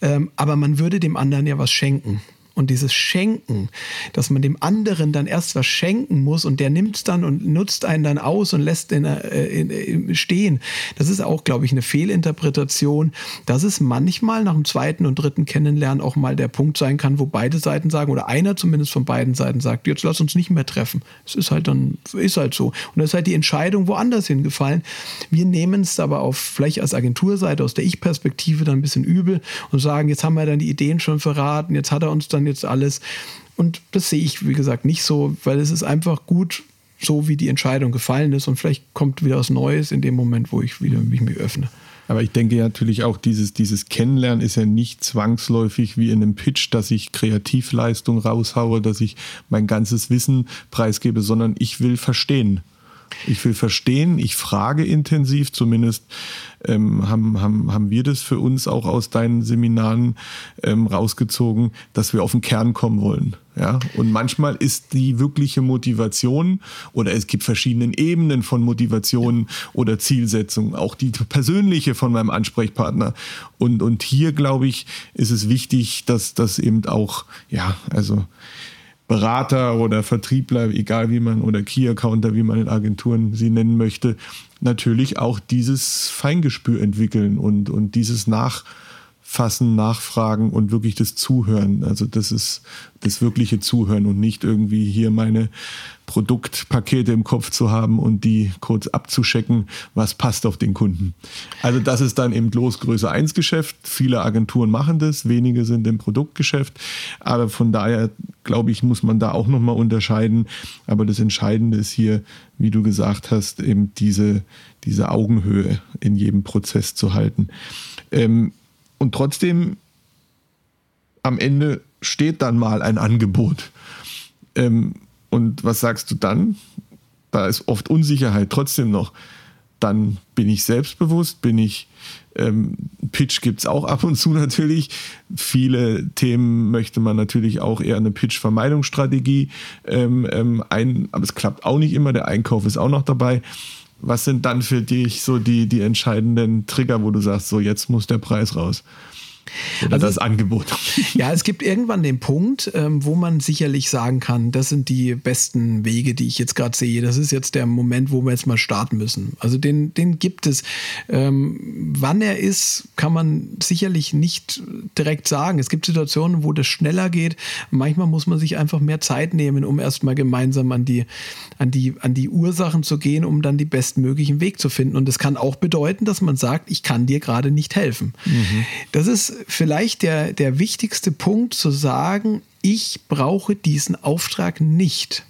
Ähm, aber man würde dem anderen ja was schenken. Und dieses Schenken, dass man dem anderen dann erst was schenken muss und der nimmt es dann und nutzt einen dann aus und lässt den äh, stehen, das ist auch, glaube ich, eine Fehlinterpretation, dass es manchmal nach dem zweiten und dritten Kennenlernen auch mal der Punkt sein kann, wo beide Seiten sagen oder einer zumindest von beiden Seiten sagt, jetzt lass uns nicht mehr treffen. Es ist halt dann, ist halt so. Und das ist halt die Entscheidung woanders hingefallen. Wir nehmen es aber auf, vielleicht als Agenturseite, aus der Ich-Perspektive dann ein bisschen übel und sagen, jetzt haben wir dann die Ideen schon verraten, jetzt hat er uns dann jetzt alles. Und das sehe ich, wie gesagt, nicht so, weil es ist einfach gut, so wie die Entscheidung gefallen ist. Und vielleicht kommt wieder was Neues in dem Moment, wo ich wieder mich, mich öffne. Aber ich denke natürlich auch, dieses, dieses Kennenlernen ist ja nicht zwangsläufig wie in einem Pitch, dass ich Kreativleistung raushaue, dass ich mein ganzes Wissen preisgebe, sondern ich will verstehen. Ich will verstehen, ich frage intensiv, zumindest ähm, haben, haben, haben wir das für uns auch aus deinen Seminaren ähm, rausgezogen, dass wir auf den Kern kommen wollen. Ja? Und manchmal ist die wirkliche Motivation oder es gibt verschiedene Ebenen von Motivation oder Zielsetzung, auch die persönliche von meinem Ansprechpartner. Und, und hier, glaube ich, ist es wichtig, dass das eben auch, ja, also Berater oder Vertriebler, egal wie man, oder Key-Accounter, wie man in Agenturen sie nennen möchte, natürlich auch dieses Feingespür entwickeln und, und dieses Nachfassen, Nachfragen und wirklich das Zuhören. Also das ist das wirkliche Zuhören und nicht irgendwie hier meine Produktpakete im Kopf zu haben und die kurz abzuschecken, was passt auf den Kunden. Also das ist dann eben Losgröße 1 Geschäft. Viele Agenturen machen das, wenige sind im Produktgeschäft. Aber von daher, glaube ich, muss man da auch nochmal unterscheiden. Aber das Entscheidende ist hier, wie du gesagt hast, eben diese, diese Augenhöhe in jedem Prozess zu halten. Ähm, und trotzdem, am Ende steht dann mal ein Angebot. Ähm, und was sagst du dann? Da ist oft Unsicherheit trotzdem noch. Dann bin ich selbstbewusst, bin ich, ähm, Pitch gibt es auch ab und zu natürlich. Viele Themen möchte man natürlich auch eher eine Pitch-Vermeidungsstrategie ähm, ähm, ein, aber es klappt auch nicht immer. Der Einkauf ist auch noch dabei. Was sind dann für dich so die, die entscheidenden Trigger, wo du sagst, so jetzt muss der Preis raus? Oder also, das Angebot. Ja, es gibt irgendwann den Punkt, ähm, wo man sicherlich sagen kann, das sind die besten Wege, die ich jetzt gerade sehe. Das ist jetzt der Moment, wo wir jetzt mal starten müssen. Also den, den gibt es. Ähm, wann er ist, kann man sicherlich nicht direkt sagen. Es gibt Situationen, wo das schneller geht. Manchmal muss man sich einfach mehr Zeit nehmen, um erstmal gemeinsam an die, an die, an die Ursachen zu gehen, um dann die bestmöglichen Weg zu finden. Und das kann auch bedeuten, dass man sagt, ich kann dir gerade nicht helfen. Mhm. Das ist vielleicht der, der wichtigste Punkt zu sagen, ich brauche diesen Auftrag nicht.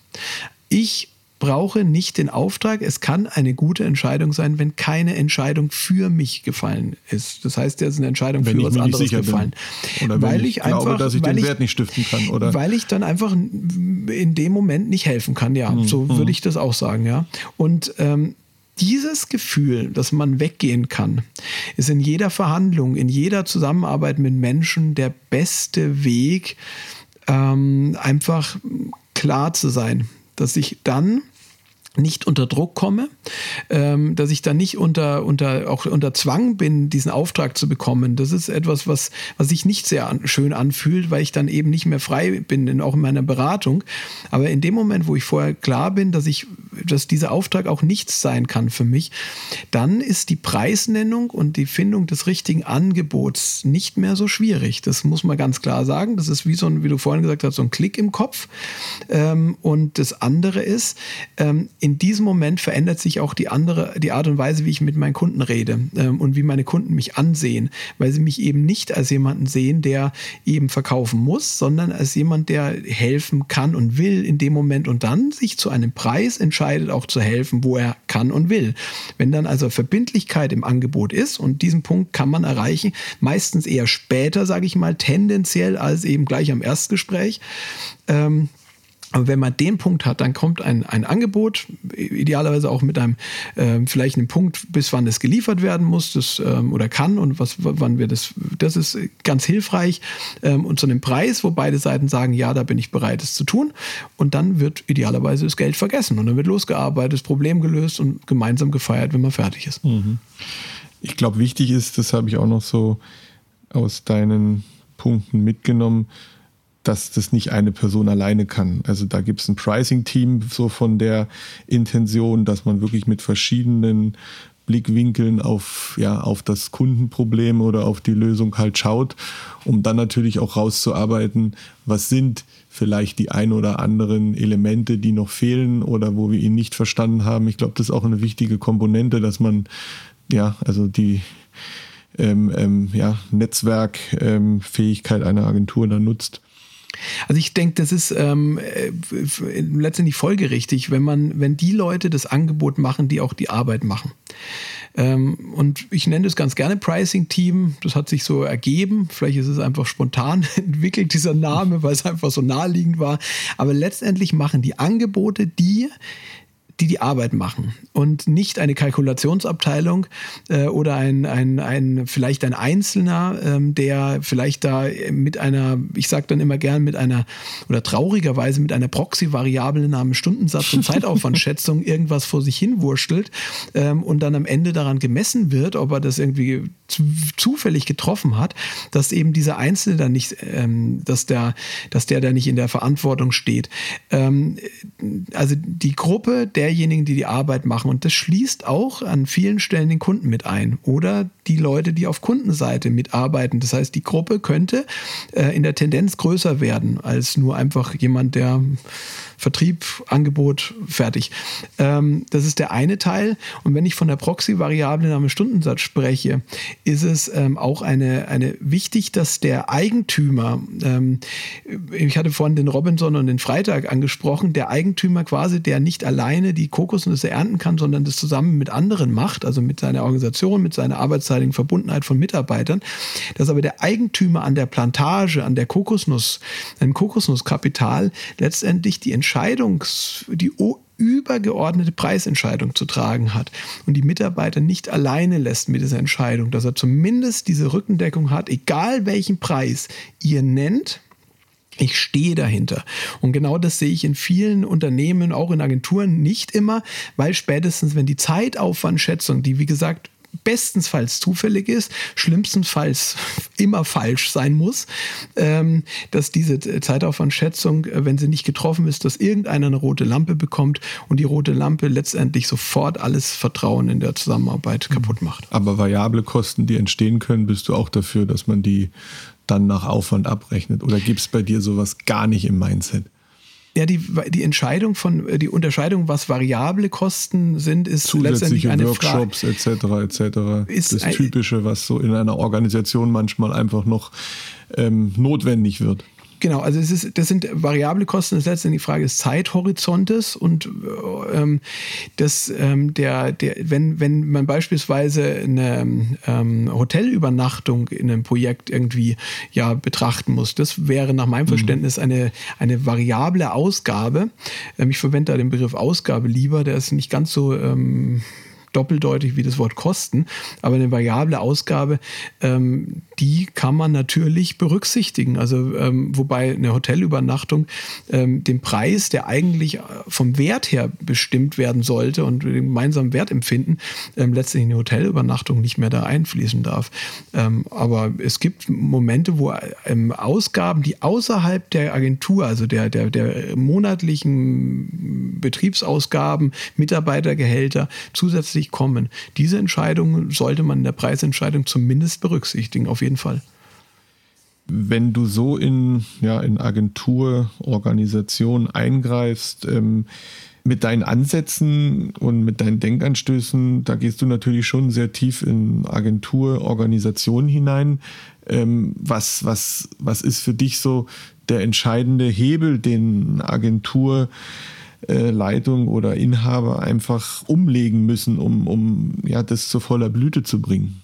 Ich brauche nicht den Auftrag. Es kann eine gute Entscheidung sein, wenn keine Entscheidung für mich gefallen ist. Das heißt, es ist eine Entscheidung wenn für was anderes gefallen. Bin. Oder weil ich, ich glaube, einfach, dass ich den ich, Wert nicht stiften kann. Oder? Weil ich dann einfach in dem Moment nicht helfen kann. Ja, mhm. so würde ich das auch sagen. Ja. Und ähm, dieses Gefühl, dass man weggehen kann, ist in jeder Verhandlung, in jeder Zusammenarbeit mit Menschen der beste Weg, ähm, einfach klar zu sein, dass ich dann nicht unter Druck komme, ähm, dass ich dann nicht unter, unter, auch unter Zwang bin, diesen Auftrag zu bekommen. Das ist etwas, was, was sich nicht sehr an, schön anfühlt, weil ich dann eben nicht mehr frei bin, auch in meiner Beratung. Aber in dem Moment, wo ich vorher klar bin, dass ich, dass dieser Auftrag auch nichts sein kann für mich, dann ist die Preisnennung und die Findung des richtigen Angebots nicht mehr so schwierig. Das muss man ganz klar sagen. Das ist wie so ein, wie du vorhin gesagt hast, so ein Klick im Kopf. Ähm, und das andere ist, ähm, in diesem Moment verändert sich auch die andere, die Art und Weise, wie ich mit meinen Kunden rede ähm, und wie meine Kunden mich ansehen, weil sie mich eben nicht als jemanden sehen, der eben verkaufen muss, sondern als jemand, der helfen kann und will in dem Moment und dann sich zu einem Preis entscheidet, auch zu helfen, wo er kann und will. Wenn dann also Verbindlichkeit im Angebot ist und diesen Punkt kann man erreichen, meistens eher später, sage ich mal, tendenziell als eben gleich am Erstgespräch. Ähm, aber wenn man den Punkt hat, dann kommt ein, ein Angebot, idealerweise auch mit einem äh, vielleicht einem Punkt, bis wann es geliefert werden muss das, ähm, oder kann und was, wann wir das, das ist ganz hilfreich ähm, und zu einem Preis, wo beide Seiten sagen, ja, da bin ich bereit, es zu tun. Und dann wird idealerweise das Geld vergessen und dann wird losgearbeitet, das Problem gelöst und gemeinsam gefeiert, wenn man fertig ist. Mhm. Ich glaube, wichtig ist, das habe ich auch noch so aus deinen Punkten mitgenommen, dass das nicht eine Person alleine kann. Also da gibt es ein Pricing-Team so von der Intention, dass man wirklich mit verschiedenen Blickwinkeln auf, ja, auf das Kundenproblem oder auf die Lösung halt schaut, um dann natürlich auch rauszuarbeiten, was sind vielleicht die ein oder anderen Elemente, die noch fehlen oder wo wir ihn nicht verstanden haben. Ich glaube, das ist auch eine wichtige Komponente, dass man, ja, also die ähm, ähm, ja, Netzwerkfähigkeit ähm, einer Agentur da nutzt. Also ich denke, das ist ähm, äh, letztendlich folgerichtig, wenn man, wenn die Leute das Angebot machen, die auch die Arbeit machen. Ähm, und ich nenne das ganz gerne Pricing-Team. Das hat sich so ergeben. Vielleicht ist es einfach spontan entwickelt, dieser Name, weil es einfach so naheliegend war. Aber letztendlich machen die Angebote die, die die Arbeit machen und nicht eine Kalkulationsabteilung äh, oder ein, ein, ein, vielleicht ein Einzelner, ähm, der vielleicht da mit einer, ich sage dann immer gern mit einer oder traurigerweise mit einer Proxy-Variable namens Stundensatz und Zeitaufwandschätzung irgendwas vor sich hin wurstelt ähm, und dann am Ende daran gemessen wird, ob er das irgendwie zufällig getroffen hat, dass eben dieser Einzelne dann nicht, ähm, dass der, dass der da nicht in der Verantwortung steht. Ähm, also die Gruppe der derjenigen, die die Arbeit machen. Und das schließt auch an vielen Stellen den Kunden mit ein oder die Leute, die auf Kundenseite mitarbeiten. Das heißt, die Gruppe könnte äh, in der Tendenz größer werden als nur einfach jemand, der Vertrieb, Angebot, fertig. Ähm, das ist der eine Teil. Und wenn ich von der Proxy-Variable namens Stundensatz spreche, ist es ähm, auch eine, eine wichtig, dass der Eigentümer, ähm, ich hatte vorhin den Robinson und den Freitag angesprochen, der Eigentümer quasi, der nicht alleine die Kokosnüsse ernten kann, sondern das zusammen mit anderen macht, also mit seiner Organisation, mit seiner arbeitszeitigen Verbundenheit von Mitarbeitern, dass aber der Eigentümer an der Plantage, an der Kokosnuss, einem Kokosnusskapital letztendlich die Entscheidungs, die übergeordnete Preisentscheidung zu tragen hat und die Mitarbeiter nicht alleine lässt mit dieser Entscheidung, dass er zumindest diese Rückendeckung hat, egal welchen Preis ihr nennt, ich stehe dahinter. Und genau das sehe ich in vielen Unternehmen, auch in Agenturen, nicht immer, weil spätestens, wenn die Zeitaufwandschätzung, die wie gesagt bestenfalls zufällig ist, schlimmstenfalls immer falsch sein muss, ähm, dass diese Zeitaufwandschätzung, äh, wenn sie nicht getroffen ist, dass irgendeiner eine rote Lampe bekommt und die rote Lampe letztendlich sofort alles Vertrauen in der Zusammenarbeit kaputt macht. Aber variable Kosten, die entstehen können, bist du auch dafür, dass man die dann nach Aufwand abrechnet? Oder gibt es bei dir sowas gar nicht im Mindset? Ja, die, die Entscheidung von, die Unterscheidung, was variable Kosten sind, ist letztendlich eine Workshops Frage. etc. etc. Ist das Typische, was so in einer Organisation manchmal einfach noch ähm, notwendig wird. Genau, also es ist, das sind variable Kosten, das ist letztendlich die Frage des Zeithorizontes und ähm, das, ähm, der, der, wenn, wenn man beispielsweise eine ähm, Hotelübernachtung in einem Projekt irgendwie ja betrachten muss, das wäre nach meinem mhm. Verständnis eine, eine variable Ausgabe. Ähm, ich verwende da den Begriff Ausgabe lieber, der ist nicht ganz so ähm, doppeldeutig wie das Wort Kosten, aber eine variable Ausgabe, ähm, die kann man natürlich berücksichtigen. Also ähm, wobei eine Hotelübernachtung ähm, den Preis, der eigentlich äh, vom Wert her bestimmt werden sollte und den gemeinsamen Wertempfinden, ähm, letztlich eine Hotelübernachtung nicht mehr da einfließen darf. Ähm, aber es gibt Momente, wo ähm, Ausgaben, die außerhalb der Agentur, also der, der, der monatlichen Betriebsausgaben, Mitarbeitergehälter zusätzlich kommen. Diese Entscheidung sollte man in der Preisentscheidung zumindest berücksichtigen. Auf jeden Fall. Wenn du so in, ja, in Agentur, Organisation eingreifst, ähm, mit deinen Ansätzen und mit deinen Denkanstößen, da gehst du natürlich schon sehr tief in Agentur, Organisation hinein. Ähm, was, was, was ist für dich so der entscheidende Hebel, den Agentur äh, Leitung oder Inhaber einfach umlegen müssen, um, um ja, das zu voller Blüte zu bringen?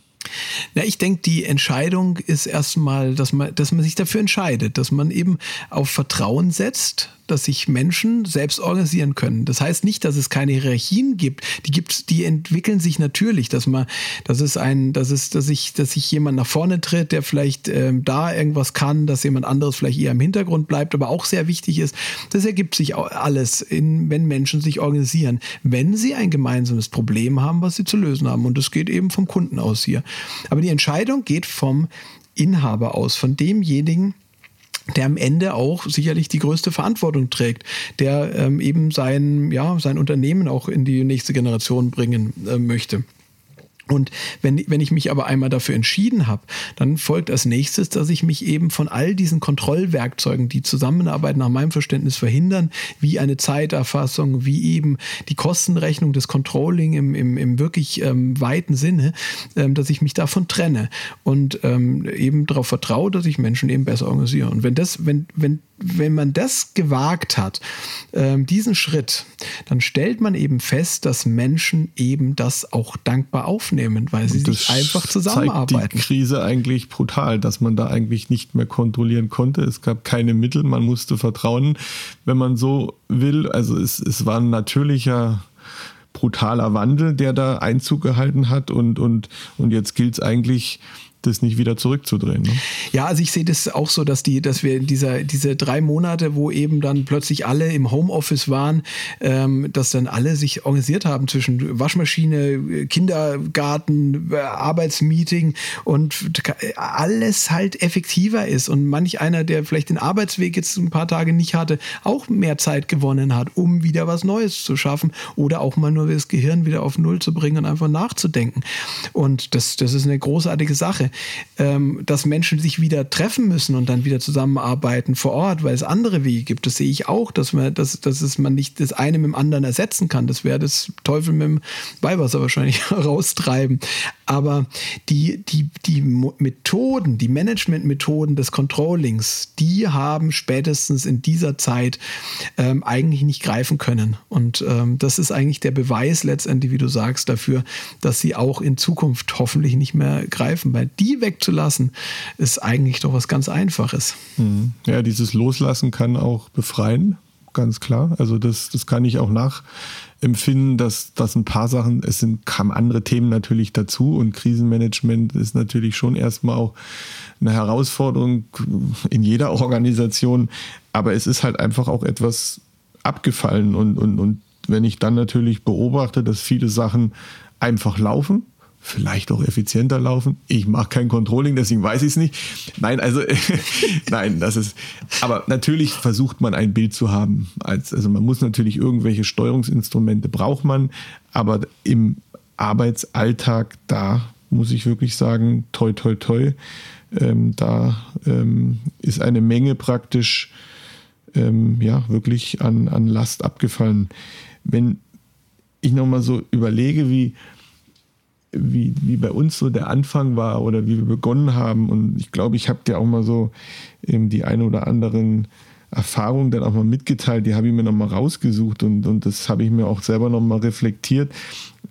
Na, ich denke, die Entscheidung ist erstmal, dass man, dass man sich dafür entscheidet, dass man eben auf Vertrauen setzt, dass sich Menschen selbst organisieren können. Das heißt nicht, dass es keine Hierarchien gibt. Die gibt's, die entwickeln sich natürlich, dass man, dass es ein, dass es, dass sich, dass sich jemand nach vorne tritt, der vielleicht ähm, da irgendwas kann, dass jemand anderes vielleicht eher im Hintergrund bleibt, aber auch sehr wichtig ist. Das ergibt sich alles, in, wenn Menschen sich organisieren, wenn sie ein gemeinsames Problem haben, was sie zu lösen haben. Und das geht eben vom Kunden aus hier. Aber die Entscheidung geht vom Inhaber aus, von demjenigen, der am Ende auch sicherlich die größte Verantwortung trägt, der ähm, eben sein, ja, sein Unternehmen auch in die nächste Generation bringen äh, möchte. Und wenn, wenn ich mich aber einmal dafür entschieden habe, dann folgt als nächstes, dass ich mich eben von all diesen Kontrollwerkzeugen, die Zusammenarbeit nach meinem Verständnis verhindern, wie eine Zeiterfassung, wie eben die Kostenrechnung, des Controlling im, im, im wirklich ähm, weiten Sinne, ähm, dass ich mich davon trenne und ähm, eben darauf vertraue, dass ich Menschen eben besser organisiere. Und wenn das, wenn, wenn wenn man das gewagt hat, ähm, diesen Schritt, dann stellt man eben fest, dass Menschen eben das auch dankbar aufnehmen, weil sie sich einfach zusammenarbeiten. Zeigt die Krise eigentlich brutal, dass man da eigentlich nicht mehr kontrollieren konnte. Es gab keine Mittel, man musste vertrauen, wenn man so will. Also es, es war ein natürlicher brutaler Wandel, der da Einzug gehalten hat und, und, und jetzt gilt es eigentlich das nicht wieder zurückzudrehen. Ne? Ja, also ich sehe das auch so, dass die, dass wir dieser, diese drei Monate, wo eben dann plötzlich alle im Homeoffice waren, ähm, dass dann alle sich organisiert haben zwischen Waschmaschine, Kindergarten, Arbeitsmeeting und alles halt effektiver ist und manch einer, der vielleicht den Arbeitsweg jetzt ein paar Tage nicht hatte, auch mehr Zeit gewonnen hat, um wieder was Neues zu schaffen oder auch mal nur das Gehirn wieder auf Null zu bringen und einfach nachzudenken. Und das, das ist eine großartige Sache ähm, dass Menschen sich wieder treffen müssen und dann wieder zusammenarbeiten vor Ort, weil es andere Wege gibt. Das sehe ich auch, dass man, dass, dass es man nicht das eine mit dem anderen ersetzen kann. Das wäre das Teufel mit dem Weihwasser wahrscheinlich raustreiben. Aber die, die, die Methoden, die Managementmethoden des Controllings, die haben spätestens in dieser Zeit ähm, eigentlich nicht greifen können. Und ähm, das ist eigentlich der Beweis letztendlich, wie du sagst, dafür, dass sie auch in Zukunft hoffentlich nicht mehr greifen, weil die wegzulassen, ist eigentlich doch was ganz Einfaches. Mhm. Ja, dieses Loslassen kann auch befreien, ganz klar. Also das, das kann ich auch nachempfinden, dass, dass ein paar Sachen, es sind, kamen andere Themen natürlich dazu und Krisenmanagement ist natürlich schon erstmal auch eine Herausforderung in jeder Organisation, aber es ist halt einfach auch etwas abgefallen und, und, und wenn ich dann natürlich beobachte, dass viele Sachen einfach laufen, vielleicht auch effizienter laufen. Ich mache kein Controlling, deswegen weiß ich es nicht. Nein, also nein, das ist. Aber natürlich versucht man ein Bild zu haben. Als, also man muss natürlich irgendwelche Steuerungsinstrumente braucht man, aber im Arbeitsalltag da muss ich wirklich sagen, toi toi toi. Ähm, da ähm, ist eine Menge praktisch ähm, ja wirklich an, an Last abgefallen. Wenn ich nochmal so überlege, wie, wie, wie bei uns so der Anfang war oder wie wir begonnen haben, und ich glaube, ich habe dir auch mal so ähm, die eine oder anderen Erfahrungen dann auch mal mitgeteilt, die habe ich mir nochmal rausgesucht und, und das habe ich mir auch selber nochmal reflektiert.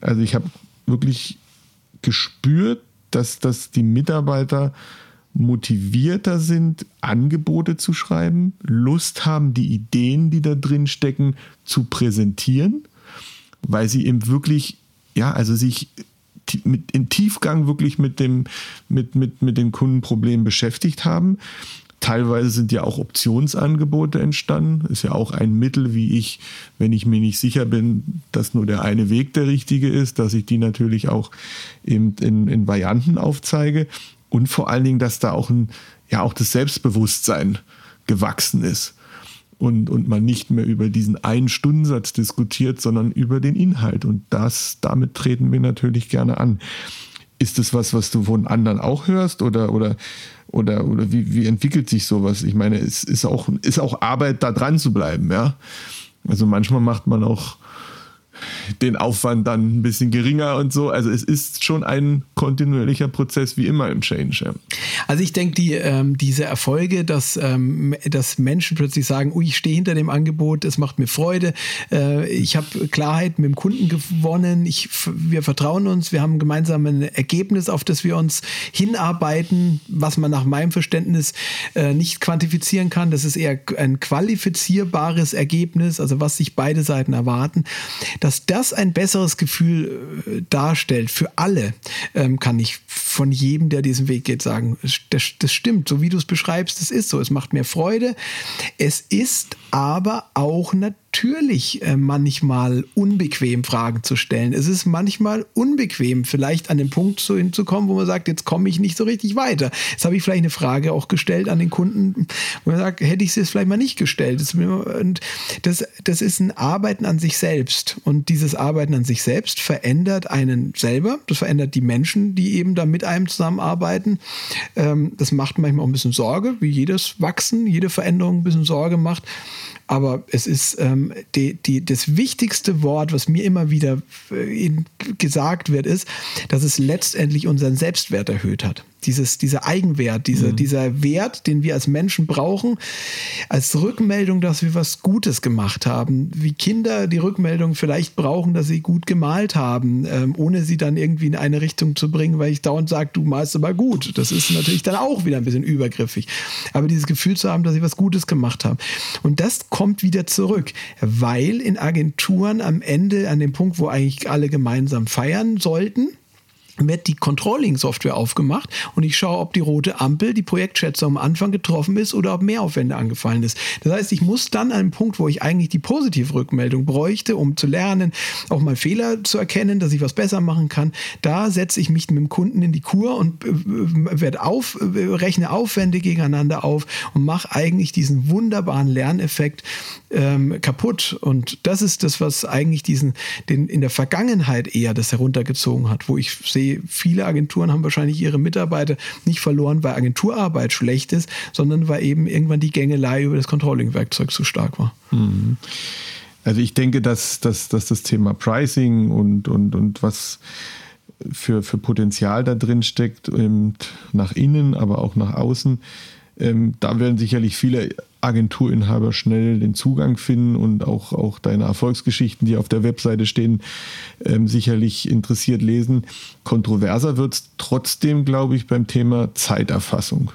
Also ich habe wirklich gespürt, dass, dass die Mitarbeiter motivierter sind, Angebote zu schreiben, Lust haben, die Ideen, die da drin stecken, zu präsentieren, weil sie eben wirklich, ja, also sich mit, in Tiefgang wirklich mit dem, mit, mit, mit den Kundenproblemen beschäftigt haben. Teilweise sind ja auch Optionsangebote entstanden. Ist ja auch ein Mittel, wie ich, wenn ich mir nicht sicher bin, dass nur der eine Weg der richtige ist, dass ich die natürlich auch eben in, in Varianten aufzeige und vor allen Dingen, dass da auch ein, ja auch das Selbstbewusstsein gewachsen ist und, und man nicht mehr über diesen einen Stundensatz diskutiert, sondern über den Inhalt. Und das, damit treten wir natürlich gerne an. Ist das was, was du von anderen auch hörst oder, oder, oder, oder wie, wie entwickelt sich sowas? Ich meine, es ist auch, ist auch Arbeit, da dran zu bleiben, ja. Also manchmal macht man auch den Aufwand dann ein bisschen geringer und so. Also es ist schon ein kontinuierlicher Prozess wie immer im Change. Also ich denke, die, ähm, diese Erfolge, dass, ähm, dass Menschen plötzlich sagen, ui, ich stehe hinter dem Angebot, es macht mir Freude, äh, ich habe Klarheit mit dem Kunden gewonnen, ich, wir vertrauen uns, wir haben gemeinsam ein Ergebnis, auf das wir uns hinarbeiten, was man nach meinem Verständnis äh, nicht quantifizieren kann. Das ist eher ein qualifizierbares Ergebnis, also was sich beide Seiten erwarten. Das das ein besseres Gefühl äh, darstellt für alle, ähm, kann ich von jedem, der diesen Weg geht, sagen. Das, das stimmt, so wie du es beschreibst, das ist so. Es macht mir Freude. Es ist aber auch natürlich natürlich äh, manchmal unbequem, Fragen zu stellen. Es ist manchmal unbequem, vielleicht an den Punkt so hinzukommen, wo man sagt, jetzt komme ich nicht so richtig weiter. Jetzt habe ich vielleicht eine Frage auch gestellt an den Kunden, wo man sagt, hätte ich sie jetzt vielleicht mal nicht gestellt. Und das, das ist ein Arbeiten an sich selbst. Und dieses Arbeiten an sich selbst verändert einen selber. Das verändert die Menschen, die eben da mit einem zusammenarbeiten. Ähm, das macht manchmal auch ein bisschen Sorge, wie jedes Wachsen, jede Veränderung ein bisschen Sorge macht. Aber es ist ähm, die, die, das wichtigste Wort, was mir immer wieder äh, gesagt wird, ist, dass es letztendlich unseren Selbstwert erhöht hat dieses, dieser Eigenwert, diese, mhm. dieser Wert, den wir als Menschen brauchen, als Rückmeldung, dass wir was Gutes gemacht haben. Wie Kinder die Rückmeldung vielleicht brauchen, dass sie gut gemalt haben, ähm, ohne sie dann irgendwie in eine Richtung zu bringen, weil ich dauernd sage, du malst aber gut. Das ist natürlich dann auch wieder ein bisschen übergriffig. Aber dieses Gefühl zu haben, dass sie was Gutes gemacht haben. Und das kommt wieder zurück, weil in Agenturen am Ende, an dem Punkt, wo eigentlich alle gemeinsam feiern sollten, wird die Controlling-Software aufgemacht und ich schaue, ob die rote Ampel, die Projektschätze am Anfang getroffen ist oder ob Mehraufwände angefallen ist. Das heißt, ich muss dann an einem Punkt, wo ich eigentlich die positive Rückmeldung bräuchte, um zu lernen, auch mal Fehler zu erkennen, dass ich was besser machen kann, da setze ich mich mit dem Kunden in die Kur und äh, werde auf, äh, rechne Aufwände gegeneinander auf und mache eigentlich diesen wunderbaren Lerneffekt ähm, kaputt. Und das ist das, was eigentlich diesen, den in der Vergangenheit eher das heruntergezogen hat, wo ich sehe, viele Agenturen haben wahrscheinlich ihre Mitarbeiter nicht verloren, weil Agenturarbeit schlecht ist, sondern weil eben irgendwann die Gängelei über das Controlling-Werkzeug zu stark war. Mhm. Also ich denke, dass, dass, dass das Thema Pricing und, und, und was für, für Potenzial da drin steckt, nach innen, aber auch nach außen, ähm, da werden sicherlich viele Agenturinhaber schnell den Zugang finden und auch, auch deine Erfolgsgeschichten, die auf der Webseite stehen, ähm, sicherlich interessiert lesen. Kontroverser wird es trotzdem, glaube ich, beim Thema Zeiterfassung.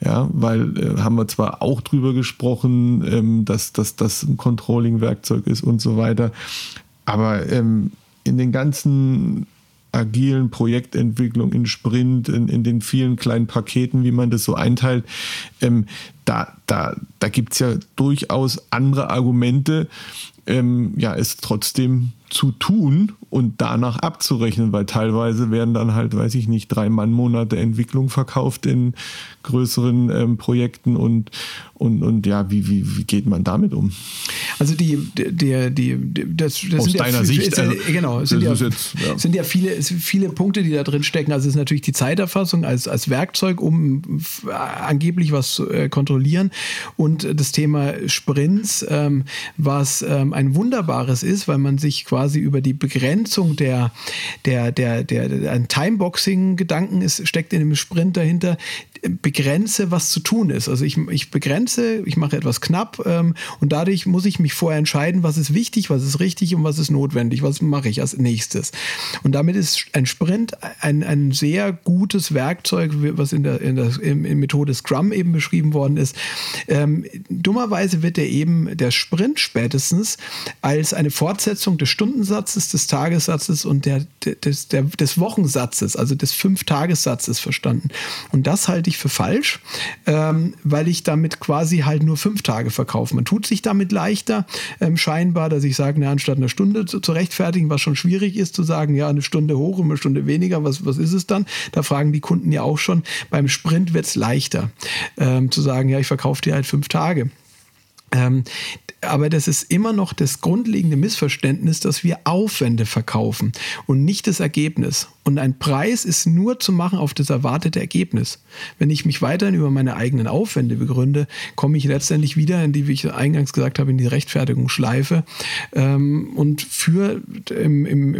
Ja, weil äh, haben wir zwar auch drüber gesprochen, ähm, dass, dass das ein Controlling-Werkzeug ist und so weiter, aber ähm, in den ganzen agilen Projektentwicklung in Sprint, in, in den vielen kleinen Paketen, wie man das so einteilt, ähm, da, da, da gibt es ja durchaus andere Argumente, ähm, ja, es trotzdem zu tun und danach abzurechnen, weil teilweise werden dann halt, weiß ich nicht, drei Mann-Monate Entwicklung verkauft in größeren ähm, Projekten und, und, und ja, wie, wie, wie geht man damit um? Also die, die, die, das, das Aus sind deiner ja, Sicht, also, also, genau, sind, ja, jetzt, ja. sind ja viele, viele Punkte, die da drin stecken. Also es ist natürlich die Zeiterfassung als, als Werkzeug, um angeblich was zu äh, kontrollieren und das Thema Sprints, ähm, was ähm, ein wunderbares ist, weil man sich quasi über die Begrenzung der, der, der, der, ein Timeboxing-Gedanken steckt in dem Sprint dahinter, begrenze, was zu tun ist. Also ich, ich begrenze, ich mache etwas knapp ähm, und dadurch muss ich mich vorher entscheiden, was ist wichtig, was ist richtig und was ist notwendig, was mache ich als nächstes. Und damit ist ein Sprint ein, ein sehr gutes Werkzeug, was in der, in der in, in Methode Scrum eben beschrieben worden ist. Ähm, dummerweise wird der eben der Sprint spätestens als eine Fortsetzung des Stundensatzes, des Tagessatzes und der, des, der, des Wochensatzes, also des Fünf-Tagessatzes verstanden. Und das halte ich für falsch, ähm, weil ich damit quasi halt nur fünf Tage verkaufe. Man tut sich damit leichter, ähm, scheinbar, dass ich sage, na, anstatt eine Stunde zu, zu, rechtfertigen, was schon schwierig ist, zu sagen, ja, eine Stunde hoch und eine Stunde weniger, was, was ist es dann? Da fragen die Kunden ja auch schon. Beim Sprint wird es leichter, ähm, zu sagen, ja, ich verkaufe dir halt fünf Tage. Ähm, aber das ist immer noch das grundlegende Missverständnis, dass wir Aufwände verkaufen und nicht das Ergebnis. Und ein Preis ist nur zu machen auf das erwartete Ergebnis. Wenn ich mich weiterhin über meine eigenen Aufwände begründe, komme ich letztendlich wieder in die, wie ich eingangs gesagt habe, in die Rechtfertigungsschleife ähm, und führe im, im,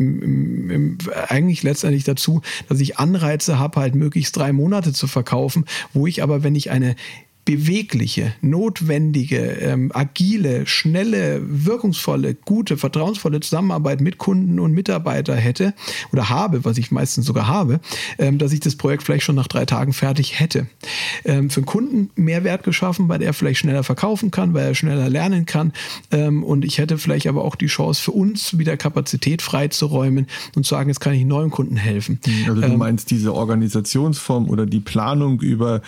im, eigentlich letztendlich dazu, dass ich Anreize habe, halt möglichst drei Monate zu verkaufen, wo ich aber, wenn ich eine bewegliche, notwendige, ähm, agile, schnelle, wirkungsvolle, gute, vertrauensvolle Zusammenarbeit mit Kunden und Mitarbeiter hätte oder habe, was ich meistens sogar habe, ähm, dass ich das Projekt vielleicht schon nach drei Tagen fertig hätte. Ähm, für den Kunden Mehrwert geschaffen, weil er vielleicht schneller verkaufen kann, weil er schneller lernen kann ähm, und ich hätte vielleicht aber auch die Chance für uns wieder Kapazität freizuräumen und zu sagen, jetzt kann ich neuen Kunden helfen. Also du ähm, meinst diese Organisationsform oder die Planung über,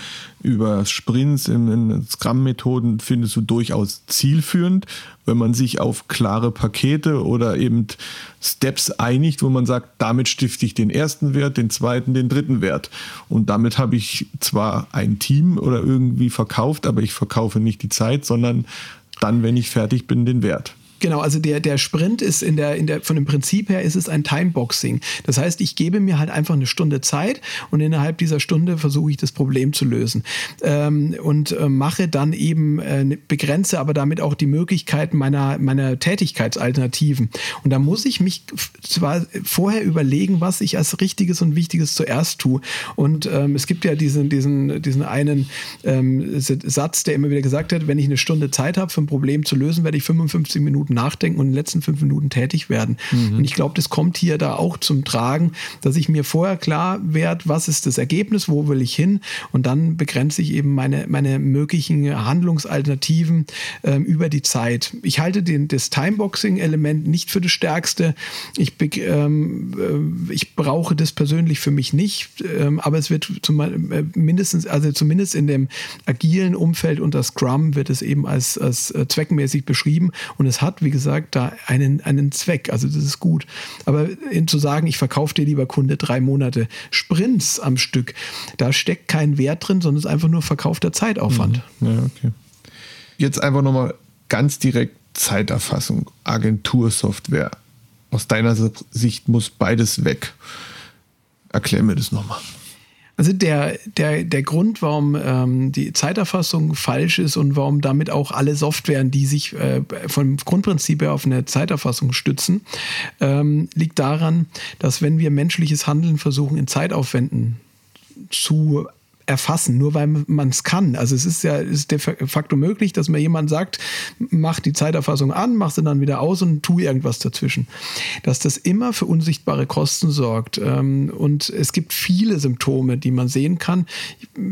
über Sprints in, in Scrum-Methoden findest du durchaus zielführend, wenn man sich auf klare Pakete oder eben Steps einigt, wo man sagt, damit stifte ich den ersten Wert, den zweiten, den dritten Wert. Und damit habe ich zwar ein Team oder irgendwie verkauft, aber ich verkaufe nicht die Zeit, sondern dann, wenn ich fertig bin, den Wert. Genau, also der, der Sprint ist in der, in der, von dem Prinzip her ist es ein Timeboxing. Das heißt, ich gebe mir halt einfach eine Stunde Zeit und innerhalb dieser Stunde versuche ich das Problem zu lösen. Ähm, und äh, mache dann eben, äh, begrenze aber damit auch die Möglichkeiten meiner, meiner Tätigkeitsalternativen. Und da muss ich mich zwar vorher überlegen, was ich als Richtiges und Wichtiges zuerst tue. Und ähm, es gibt ja diesen, diesen, diesen einen ähm, Satz, der immer wieder gesagt hat, wenn ich eine Stunde Zeit habe, für ein Problem zu lösen, werde ich 55 Minuten Minuten nachdenken und in den letzten fünf Minuten tätig werden. Mhm. Und ich glaube, das kommt hier da auch zum Tragen, dass ich mir vorher klar werde, was ist das Ergebnis, wo will ich hin und dann begrenze ich eben meine, meine möglichen Handlungsalternativen ähm, über die Zeit. Ich halte den, das Timeboxing-Element nicht für das Stärkste. Ich, ähm, äh, ich brauche das persönlich für mich nicht, ähm, aber es wird zum, äh, mindestens, also zumindest in dem agilen Umfeld unter Scrum wird es eben als, als äh, zweckmäßig beschrieben und es hat wie gesagt, da einen, einen Zweck. Also das ist gut. Aber zu sagen, ich verkaufe dir lieber Kunde drei Monate Sprints am Stück, da steckt kein Wert drin, sondern es ist einfach nur verkaufter Zeitaufwand. Mhm. Ja, okay. Jetzt einfach nochmal ganz direkt Zeiterfassung, Agentursoftware. Aus deiner Sicht muss beides weg. Erklär mir das nochmal. Also der, der, der Grund, warum ähm, die Zeiterfassung falsch ist und warum damit auch alle Softwaren, die sich äh, vom Grundprinzip her auf eine Zeiterfassung stützen, ähm, liegt daran, dass wenn wir menschliches Handeln versuchen, in Zeitaufwänden zu erfassen, nur weil man es kann. Also es ist ja ist de facto möglich, dass mir jemand sagt, mach die Zeiterfassung an, mach sie dann wieder aus und tu irgendwas dazwischen. Dass das immer für unsichtbare Kosten sorgt. Ähm, und es gibt viele Symptome, die man sehen kann.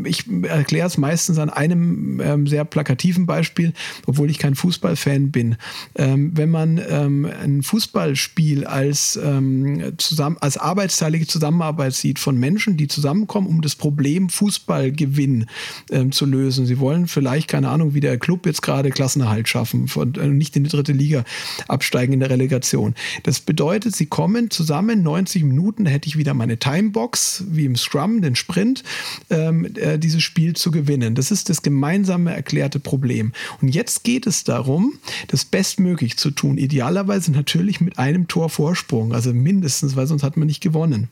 Ich erkläre es meistens an einem ähm, sehr plakativen Beispiel, obwohl ich kein Fußballfan bin. Ähm, wenn man ein Fußballspiel als, als arbeitsteilige Zusammenarbeit sieht von Menschen, die zusammenkommen, um das Problem Fußball Fußballgewinn ähm, zu lösen. Sie wollen vielleicht, keine Ahnung, wie der Club jetzt gerade Klassenerhalt schaffen, von, äh, nicht in die dritte Liga absteigen in der Relegation. Das bedeutet, sie kommen zusammen 90 Minuten, hätte ich wieder meine Timebox, wie im Scrum, den Sprint, ähm, äh, dieses Spiel zu gewinnen. Das ist das gemeinsame erklärte Problem. Und jetzt geht es darum, das bestmöglich zu tun. Idealerweise natürlich mit einem Tor Vorsprung, also mindestens, weil sonst hat man nicht gewonnen.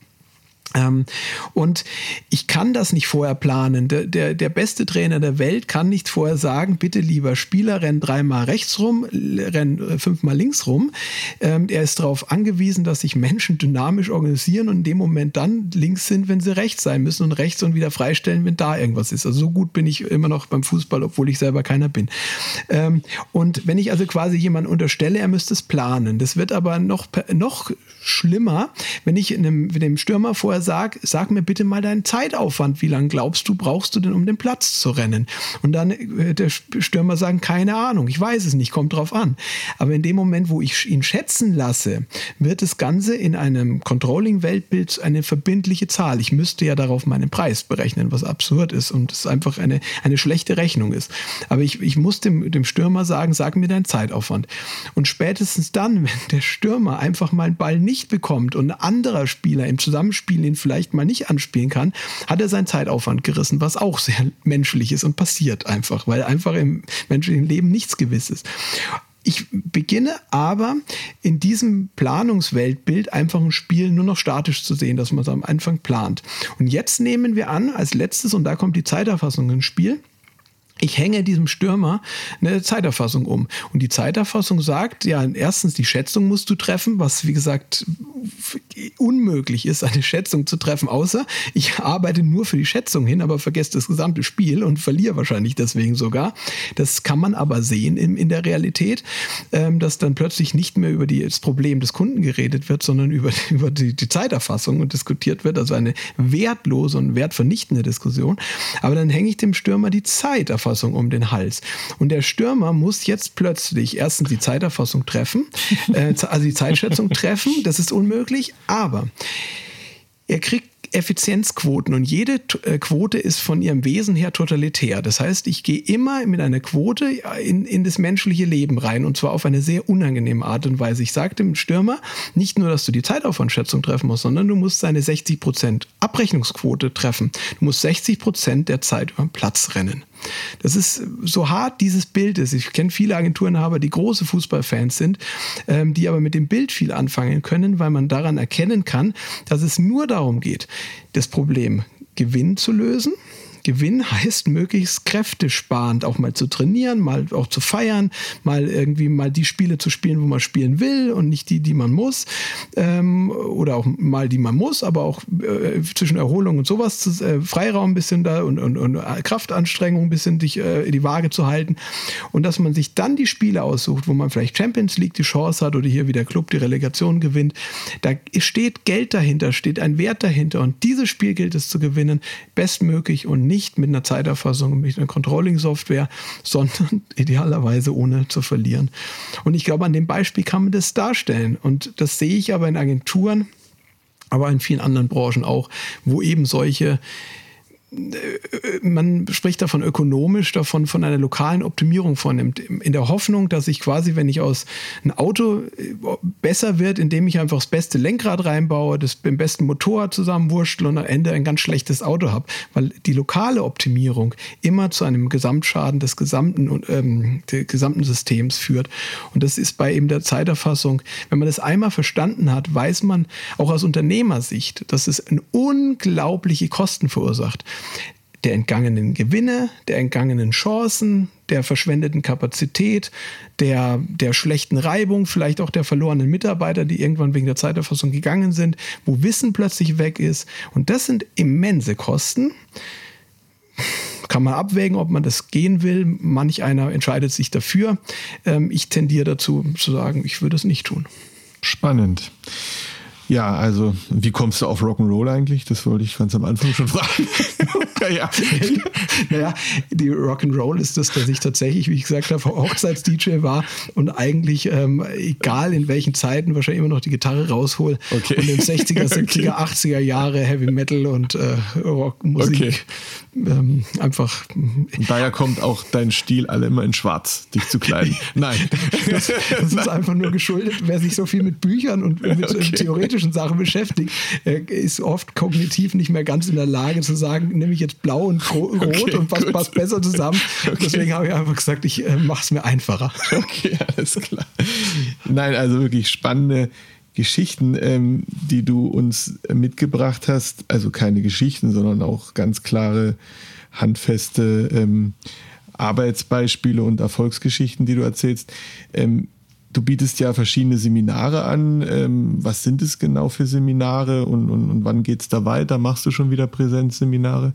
Ähm, und ich kann das nicht vorher planen. Der, der, der, beste Trainer der Welt kann nicht vorher sagen, bitte lieber Spieler, renn dreimal rechts rum, renn äh, fünfmal links rum. Ähm, er ist darauf angewiesen, dass sich Menschen dynamisch organisieren und in dem Moment dann links sind, wenn sie rechts sein müssen und rechts und wieder freistellen, wenn da irgendwas ist. Also so gut bin ich immer noch beim Fußball, obwohl ich selber keiner bin. Ähm, und wenn ich also quasi jemanden unterstelle, er müsste es planen. Das wird aber noch, noch schlimmer, wenn ich einem, dem Stürmer vorher aber sag, sag mir bitte mal deinen Zeitaufwand. Wie lange glaubst du, brauchst du denn, um den Platz zu rennen? Und dann äh, der Stürmer sagen, keine Ahnung, ich weiß es nicht, kommt drauf an. Aber in dem Moment, wo ich ihn schätzen lasse, wird das Ganze in einem Controlling-Weltbild eine verbindliche Zahl. Ich müsste ja darauf meinen Preis berechnen, was absurd ist und es einfach eine, eine schlechte Rechnung ist. Aber ich, ich muss dem, dem Stürmer sagen, sag mir deinen Zeitaufwand. Und spätestens dann, wenn der Stürmer einfach mal einen Ball nicht bekommt und ein anderer Spieler im Zusammenspiel ihn vielleicht mal nicht anspielen kann, hat er seinen Zeitaufwand gerissen, was auch sehr menschlich ist und passiert einfach, weil einfach im menschlichen Leben nichts gewiss ist. Ich beginne aber in diesem Planungsweltbild einfach ein Spiel nur noch statisch zu sehen, dass man es am Anfang plant. Und jetzt nehmen wir an, als letztes, und da kommt die Zeiterfassung ins Spiel, ich hänge diesem Stürmer eine Zeiterfassung um. Und die Zeiterfassung sagt, ja, erstens die Schätzung musst du treffen, was wie gesagt unmöglich ist, eine Schätzung zu treffen, außer ich arbeite nur für die Schätzung hin, aber vergesse das gesamte Spiel und verliere wahrscheinlich deswegen sogar. Das kann man aber sehen in, in der Realität, ähm, dass dann plötzlich nicht mehr über die, das Problem des Kunden geredet wird, sondern über, über die, die Zeiterfassung und diskutiert wird. Also eine wertlose und wertvernichtende Diskussion. Aber dann hänge ich dem Stürmer die Zeiterfassung Zeiterfassung um den Hals. Und der Stürmer muss jetzt plötzlich erstens die Zeiterfassung treffen, äh, also die Zeitschätzung treffen, das ist unmöglich, aber er kriegt Effizienzquoten und jede äh, Quote ist von ihrem Wesen her totalitär. Das heißt, ich gehe immer mit einer Quote in, in das menschliche Leben rein und zwar auf eine sehr unangenehme Art und Weise. Ich sage dem Stürmer nicht nur, dass du die Zeitaufwandschätzung treffen musst, sondern du musst seine 60% Abrechnungsquote treffen. Du musst 60% der Zeit über den Platz rennen. Das ist so hart dieses Bild ist. Ich kenne viele Agenturenhaber, die große Fußballfans sind, ähm, die aber mit dem Bild viel anfangen können, weil man daran erkennen kann, dass es nur darum geht, das Problem Gewinn zu lösen Gewinn heißt möglichst kräftesparend auch mal zu trainieren, mal auch zu feiern, mal irgendwie mal die Spiele zu spielen, wo man spielen will und nicht die, die man muss. Ähm, oder auch mal die man muss, aber auch äh, zwischen Erholung und sowas, zu, äh, Freiraum ein bisschen da und, und, und Kraftanstrengung ein bisschen dich äh, die Waage zu halten. Und dass man sich dann die Spiele aussucht, wo man vielleicht Champions League die Chance hat oder hier wie der Club die Relegation gewinnt. Da steht Geld dahinter, steht ein Wert dahinter und dieses Spiel gilt es zu gewinnen, bestmöglich und nicht nicht mit einer Zeiterfassung, mit einer Controlling-Software, sondern idealerweise ohne zu verlieren. Und ich glaube, an dem Beispiel kann man das darstellen. Und das sehe ich aber in Agenturen, aber in vielen anderen Branchen auch, wo eben solche man spricht davon ökonomisch, davon von einer lokalen Optimierung vornimmt, in der Hoffnung, dass ich quasi, wenn ich aus ein Auto äh, besser wird, indem ich einfach das beste Lenkrad reinbaue, das den besten Motor zusammenwurschtel und am Ende ein ganz schlechtes Auto habe, weil die lokale Optimierung immer zu einem Gesamtschaden des gesamten, ähm, des gesamten Systems führt. Und das ist bei eben der Zeiterfassung, wenn man das einmal verstanden hat, weiß man auch aus Unternehmersicht, dass es eine unglaubliche Kosten verursacht der entgangenen Gewinne, der entgangenen Chancen, der verschwendeten Kapazität, der, der schlechten Reibung, vielleicht auch der verlorenen Mitarbeiter, die irgendwann wegen der Zeiterfassung gegangen sind, wo Wissen plötzlich weg ist. Und das sind immense Kosten. Kann man abwägen, ob man das gehen will. Manch einer entscheidet sich dafür. Ähm, ich tendiere dazu zu sagen, ich würde es nicht tun. Spannend. Ja, also wie kommst du auf Rock'n'Roll eigentlich? Das wollte ich ganz am Anfang schon fragen. ja. naja, die Rock'n'Roll ist das, dass ich tatsächlich, wie ich gesagt habe, Hochzeits-DJ war und eigentlich, ähm, egal in welchen Zeiten, wahrscheinlich immer noch die Gitarre raushol okay. und in 60er, 70er, okay. 80er Jahre Heavy Metal und äh, Rockmusik okay. ähm, einfach. Und daher kommt auch dein Stil alle immer in schwarz, dich zu kleiden. Nein. Das, das ist einfach nur geschuldet, wer sich so viel mit Büchern und mit okay. theoretischen Sachen beschäftigt, äh, ist oft kognitiv nicht mehr ganz in der Lage zu sagen, nehme ich jetzt blau und rot okay, und was passt besser zusammen. Okay. Deswegen habe ich einfach gesagt, ich äh, mache es mir einfacher. Okay, alles klar. Nein, also wirklich spannende Geschichten, ähm, die du uns mitgebracht hast. Also keine Geschichten, sondern auch ganz klare, handfeste ähm, Arbeitsbeispiele und Erfolgsgeschichten, die du erzählst. Ähm, du bietest ja verschiedene Seminare an. Ähm, was sind es genau für Seminare und, und, und wann geht es da weiter? Machst du schon wieder Präsenzseminare?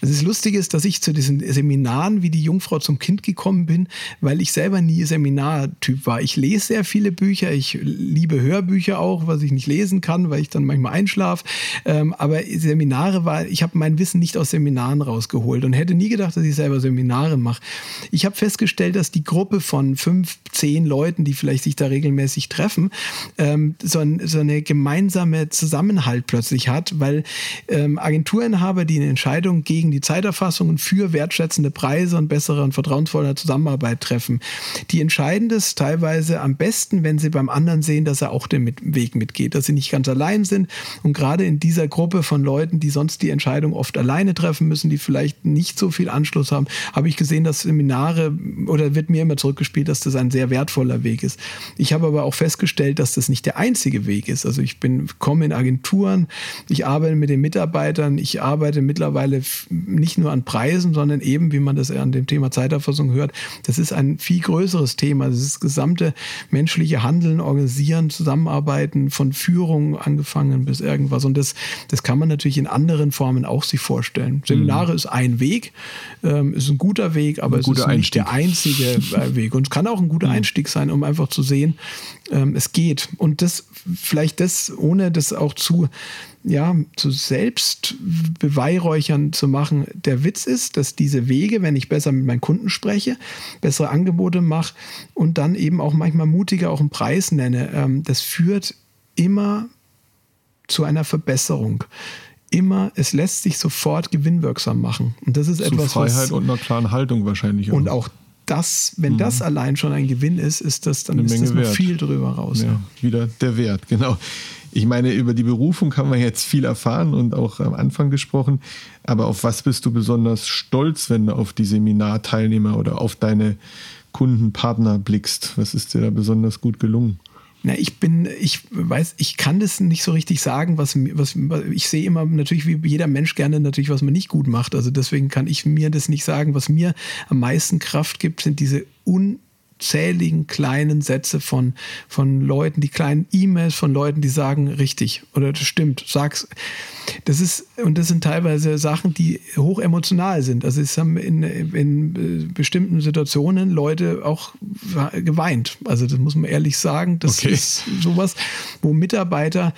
Also das Lustige ist, dass ich zu diesen Seminaren wie die Jungfrau zum Kind gekommen bin, weil ich selber nie Seminartyp war. Ich lese sehr viele Bücher, ich liebe Hörbücher auch, was ich nicht lesen kann, weil ich dann manchmal einschlafe. Ähm, aber Seminare war, ich habe mein Wissen nicht aus Seminaren rausgeholt und hätte nie gedacht, dass ich selber Seminare mache. Ich habe festgestellt, dass die Gruppe von fünf, zehn Leuten, die vielleicht sich da regelmäßig treffen, ähm, so, ein, so eine gemeinsame Zusammenhalt plötzlich hat, weil ähm, Agenturinhaber, die eine Entscheidung gegen die Zeiterfassung und für wertschätzende Preise und bessere und vertrauensvolle Zusammenarbeit treffen. Die entscheiden das teilweise am besten, wenn sie beim anderen sehen, dass er auch den Weg mitgeht, dass sie nicht ganz allein sind. Und gerade in dieser Gruppe von Leuten, die sonst die Entscheidung oft alleine treffen müssen, die vielleicht nicht so viel Anschluss haben, habe ich gesehen, dass Seminare oder wird mir immer zurückgespielt, dass das ein sehr wertvoller Weg ist. Ich habe aber auch festgestellt, dass das nicht der einzige Weg ist. Also ich bin, komme in Agenturen, ich arbeite mit den Mitarbeitern, ich arbeite mittlerweile nicht nur an Preisen, sondern eben, wie man das an dem Thema Zeiterfassung hört, das ist ein viel größeres Thema. Das ist das gesamte menschliche Handeln, Organisieren, Zusammenarbeiten, von Führung angefangen bis irgendwas. Und das, das kann man natürlich in anderen Formen auch sich vorstellen. Seminare mhm. ist ein Weg, ähm, ist ein guter Weg, aber ein es ist Einstieg. nicht der einzige äh, Weg. Und es kann auch ein guter mhm. Einstieg sein, um einfach zu sehen, ähm, es geht. Und das vielleicht das, ohne das auch zu ja, zu selbst beweihräuchern zu machen. Der Witz ist, dass diese Wege, wenn ich besser mit meinen Kunden spreche, bessere Angebote mache und dann eben auch manchmal mutiger auch einen Preis nenne, ähm, das führt immer zu einer Verbesserung. Immer, es lässt sich sofort gewinnwirksam machen. Und das ist zu etwas. Freiheit und einer klaren Haltung wahrscheinlich. Auch. Und auch das, wenn mhm. das allein schon ein Gewinn ist, ist das dann ist das noch viel drüber raus. Ja, wieder der Wert, genau. Ich meine, über die Berufung haben wir jetzt viel erfahren und auch am Anfang gesprochen. Aber auf was bist du besonders stolz, wenn du auf die Seminarteilnehmer oder auf deine Kundenpartner blickst? Was ist dir da besonders gut gelungen? Na, ich bin, ich weiß, ich kann das nicht so richtig sagen, was, was, ich sehe immer natürlich wie jeder Mensch gerne natürlich, was man nicht gut macht. Also deswegen kann ich mir das nicht sagen. Was mir am meisten Kraft gibt, sind diese un unzähligen kleinen Sätze von, von Leuten, die kleinen E-Mails von Leuten, die sagen, richtig oder das stimmt, sag's. Das ist, und das sind teilweise Sachen, die hoch emotional sind. Also es haben in, in bestimmten Situationen Leute auch geweint. Also das muss man ehrlich sagen. Das okay. ist sowas, wo Mitarbeiter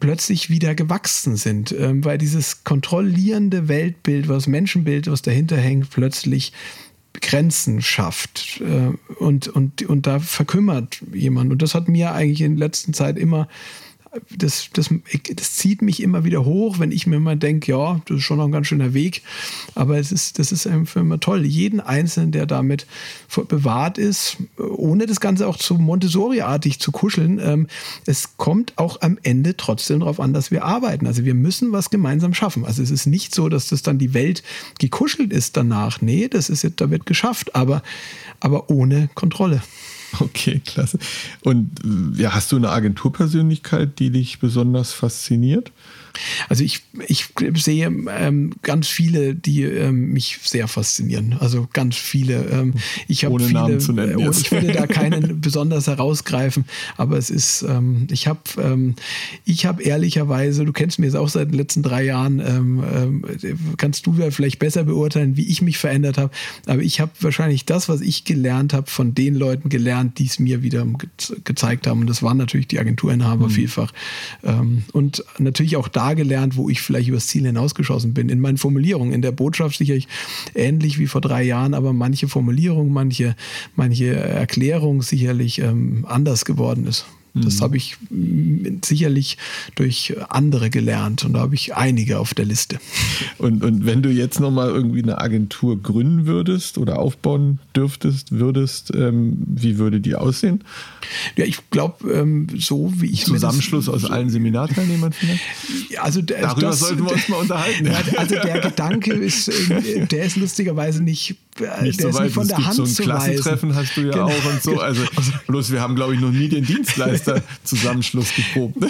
plötzlich wieder gewachsen sind, ähm, weil dieses kontrollierende Weltbild, was Menschenbild, was dahinter hängt, plötzlich Grenzen schafft äh, und, und, und da verkümmert jemand. Und das hat mir eigentlich in letzter Zeit immer das, das, das zieht mich immer wieder hoch, wenn ich mir mal denke, ja, das ist schon noch ein ganz schöner Weg. Aber es ist, das ist einfach immer toll. Jeden Einzelnen, der damit bewahrt ist, ohne das Ganze auch zu Montessori-artig zu kuscheln, ähm, es kommt auch am Ende trotzdem darauf an, dass wir arbeiten. Also wir müssen was gemeinsam schaffen. Also es ist nicht so, dass das dann die Welt gekuschelt ist danach. Nee, das ist da wird geschafft, aber, aber ohne Kontrolle. Okay, klasse. Und ja, hast du eine Agenturpersönlichkeit, die dich besonders fasziniert? Also ich, ich sehe ähm, ganz viele, die ähm, mich sehr faszinieren. Also ganz viele. Ähm, ich habe viele. Namen zu nennen äh, ich würde da keinen besonders herausgreifen, aber es ist, ähm, ich habe, ähm, ich habe ehrlicherweise, du kennst mich jetzt auch seit den letzten drei Jahren, ähm, kannst du ja vielleicht besser beurteilen, wie ich mich verändert habe. Aber ich habe wahrscheinlich das, was ich gelernt habe, von den Leuten gelernt gelernt, die es mir wieder ge gezeigt haben. Und das waren natürlich die Agenturinhaber mhm. vielfach. Ähm, und natürlich auch da gelernt, wo ich vielleicht übers Ziel hinausgeschossen bin. In meinen Formulierungen, in der Botschaft sicherlich ähnlich wie vor drei Jahren, aber manche Formulierung, manche, manche Erklärung sicherlich ähm, anders geworden ist. Das mhm. habe ich mm, sicherlich durch andere gelernt und da habe ich einige auf der Liste. Und, und wenn du jetzt nochmal irgendwie eine Agentur gründen würdest oder aufbauen dürftest, würdest, ähm, wie würde die aussehen? Ja, ich glaube, ähm, so wie ich. Zusammenschluss aus allen Seminarteilnehmern vielleicht? Also der, Darüber das, sollten wir uns mal unterhalten. Ja, also der Gedanke ist, äh, der ist lustigerweise nicht äh, nicht so weit. von der Hand so ein Klassentreffen hast du ja genau. auch und so. Also bloß wir haben, glaube ich, noch nie den Dienstleister-Zusammenschluss geprobt.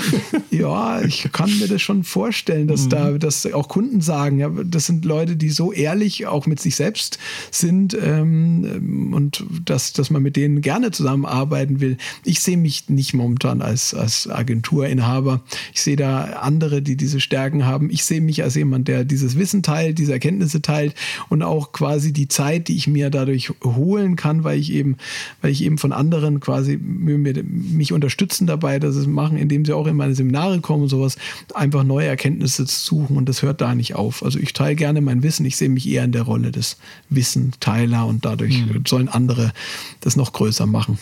Ja, ich kann mir das schon vorstellen, dass mhm. da dass auch Kunden sagen, ja, das sind Leute, die so ehrlich auch mit sich selbst sind ähm, und dass, dass man mit denen gerne zusammenarbeiten will. Ich sehe mich nicht momentan als, als Agenturinhaber. Ich sehe da andere, die diese Stärken haben. Ich sehe mich als jemand, der dieses Wissen teilt, diese Erkenntnisse teilt und auch quasi die Zeit die ich mir dadurch holen kann, weil ich eben, weil ich eben von anderen quasi mich unterstützen dabei, dass es machen, indem sie auch in meine Seminare kommen und sowas, einfach neue Erkenntnisse zu suchen und das hört da nicht auf. Also ich teile gerne mein Wissen, ich sehe mich eher in der Rolle des Wissenteiler und dadurch mhm. sollen andere das noch größer machen.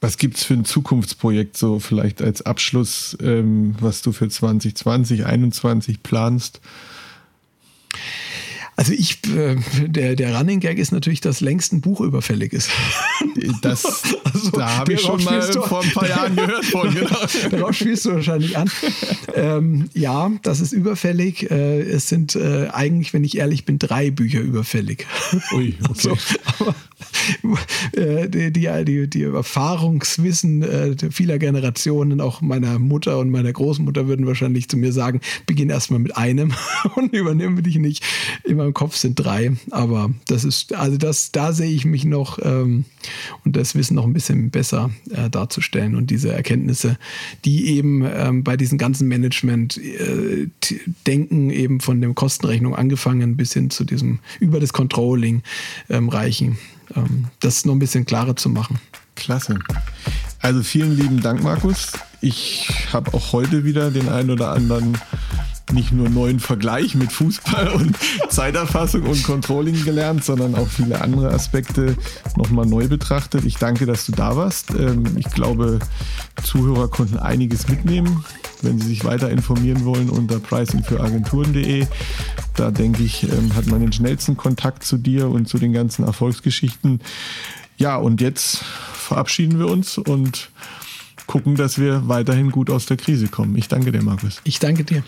Was gibt es für ein Zukunftsprojekt, so vielleicht als Abschluss, ähm, was du für 2020, 2021 planst? Also ich, äh, der, der Running Gag ist natürlich, dass längst ein Buch überfällig ist. Das, also, da habe ich schon mal du, vor ein paar Jahren gehört von. Genau. Darauf spielst du wahrscheinlich an. Ähm, ja, das ist überfällig. Äh, es sind äh, eigentlich, wenn ich ehrlich bin, drei Bücher überfällig. Ui, okay. Also, aber, äh, die, die, die, Erfahrungswissen äh, vieler Generationen, auch meiner Mutter und meiner Großmutter würden wahrscheinlich zu mir sagen, beginn erstmal mit einem und übernehme dich nicht. In meinem Kopf sind drei, aber das ist, also das, da sehe ich mich noch ähm, und das Wissen noch ein bisschen besser äh, darzustellen und diese Erkenntnisse, die eben ähm, bei diesen ganzen Management-Denken äh, eben von der Kostenrechnung angefangen bis hin zu diesem über das Controlling ähm, reichen ähm, das noch ein bisschen klarer zu machen. Klasse. Also vielen lieben Dank, Markus. Ich habe auch heute wieder den einen oder anderen nicht nur neuen Vergleich mit Fußball und Zeiterfassung und Controlling gelernt, sondern auch viele andere Aspekte nochmal neu betrachtet. Ich danke, dass du da warst. Ähm, ich glaube, Zuhörer konnten einiges mitnehmen, wenn sie sich weiter informieren wollen unter pricingfüragenturen.de. Da denke ich, ähm, hat man den schnellsten Kontakt zu dir und zu den ganzen Erfolgsgeschichten. Ja, und jetzt verabschieden wir uns und gucken, dass wir weiterhin gut aus der Krise kommen. Ich danke dir, Markus. Ich danke dir.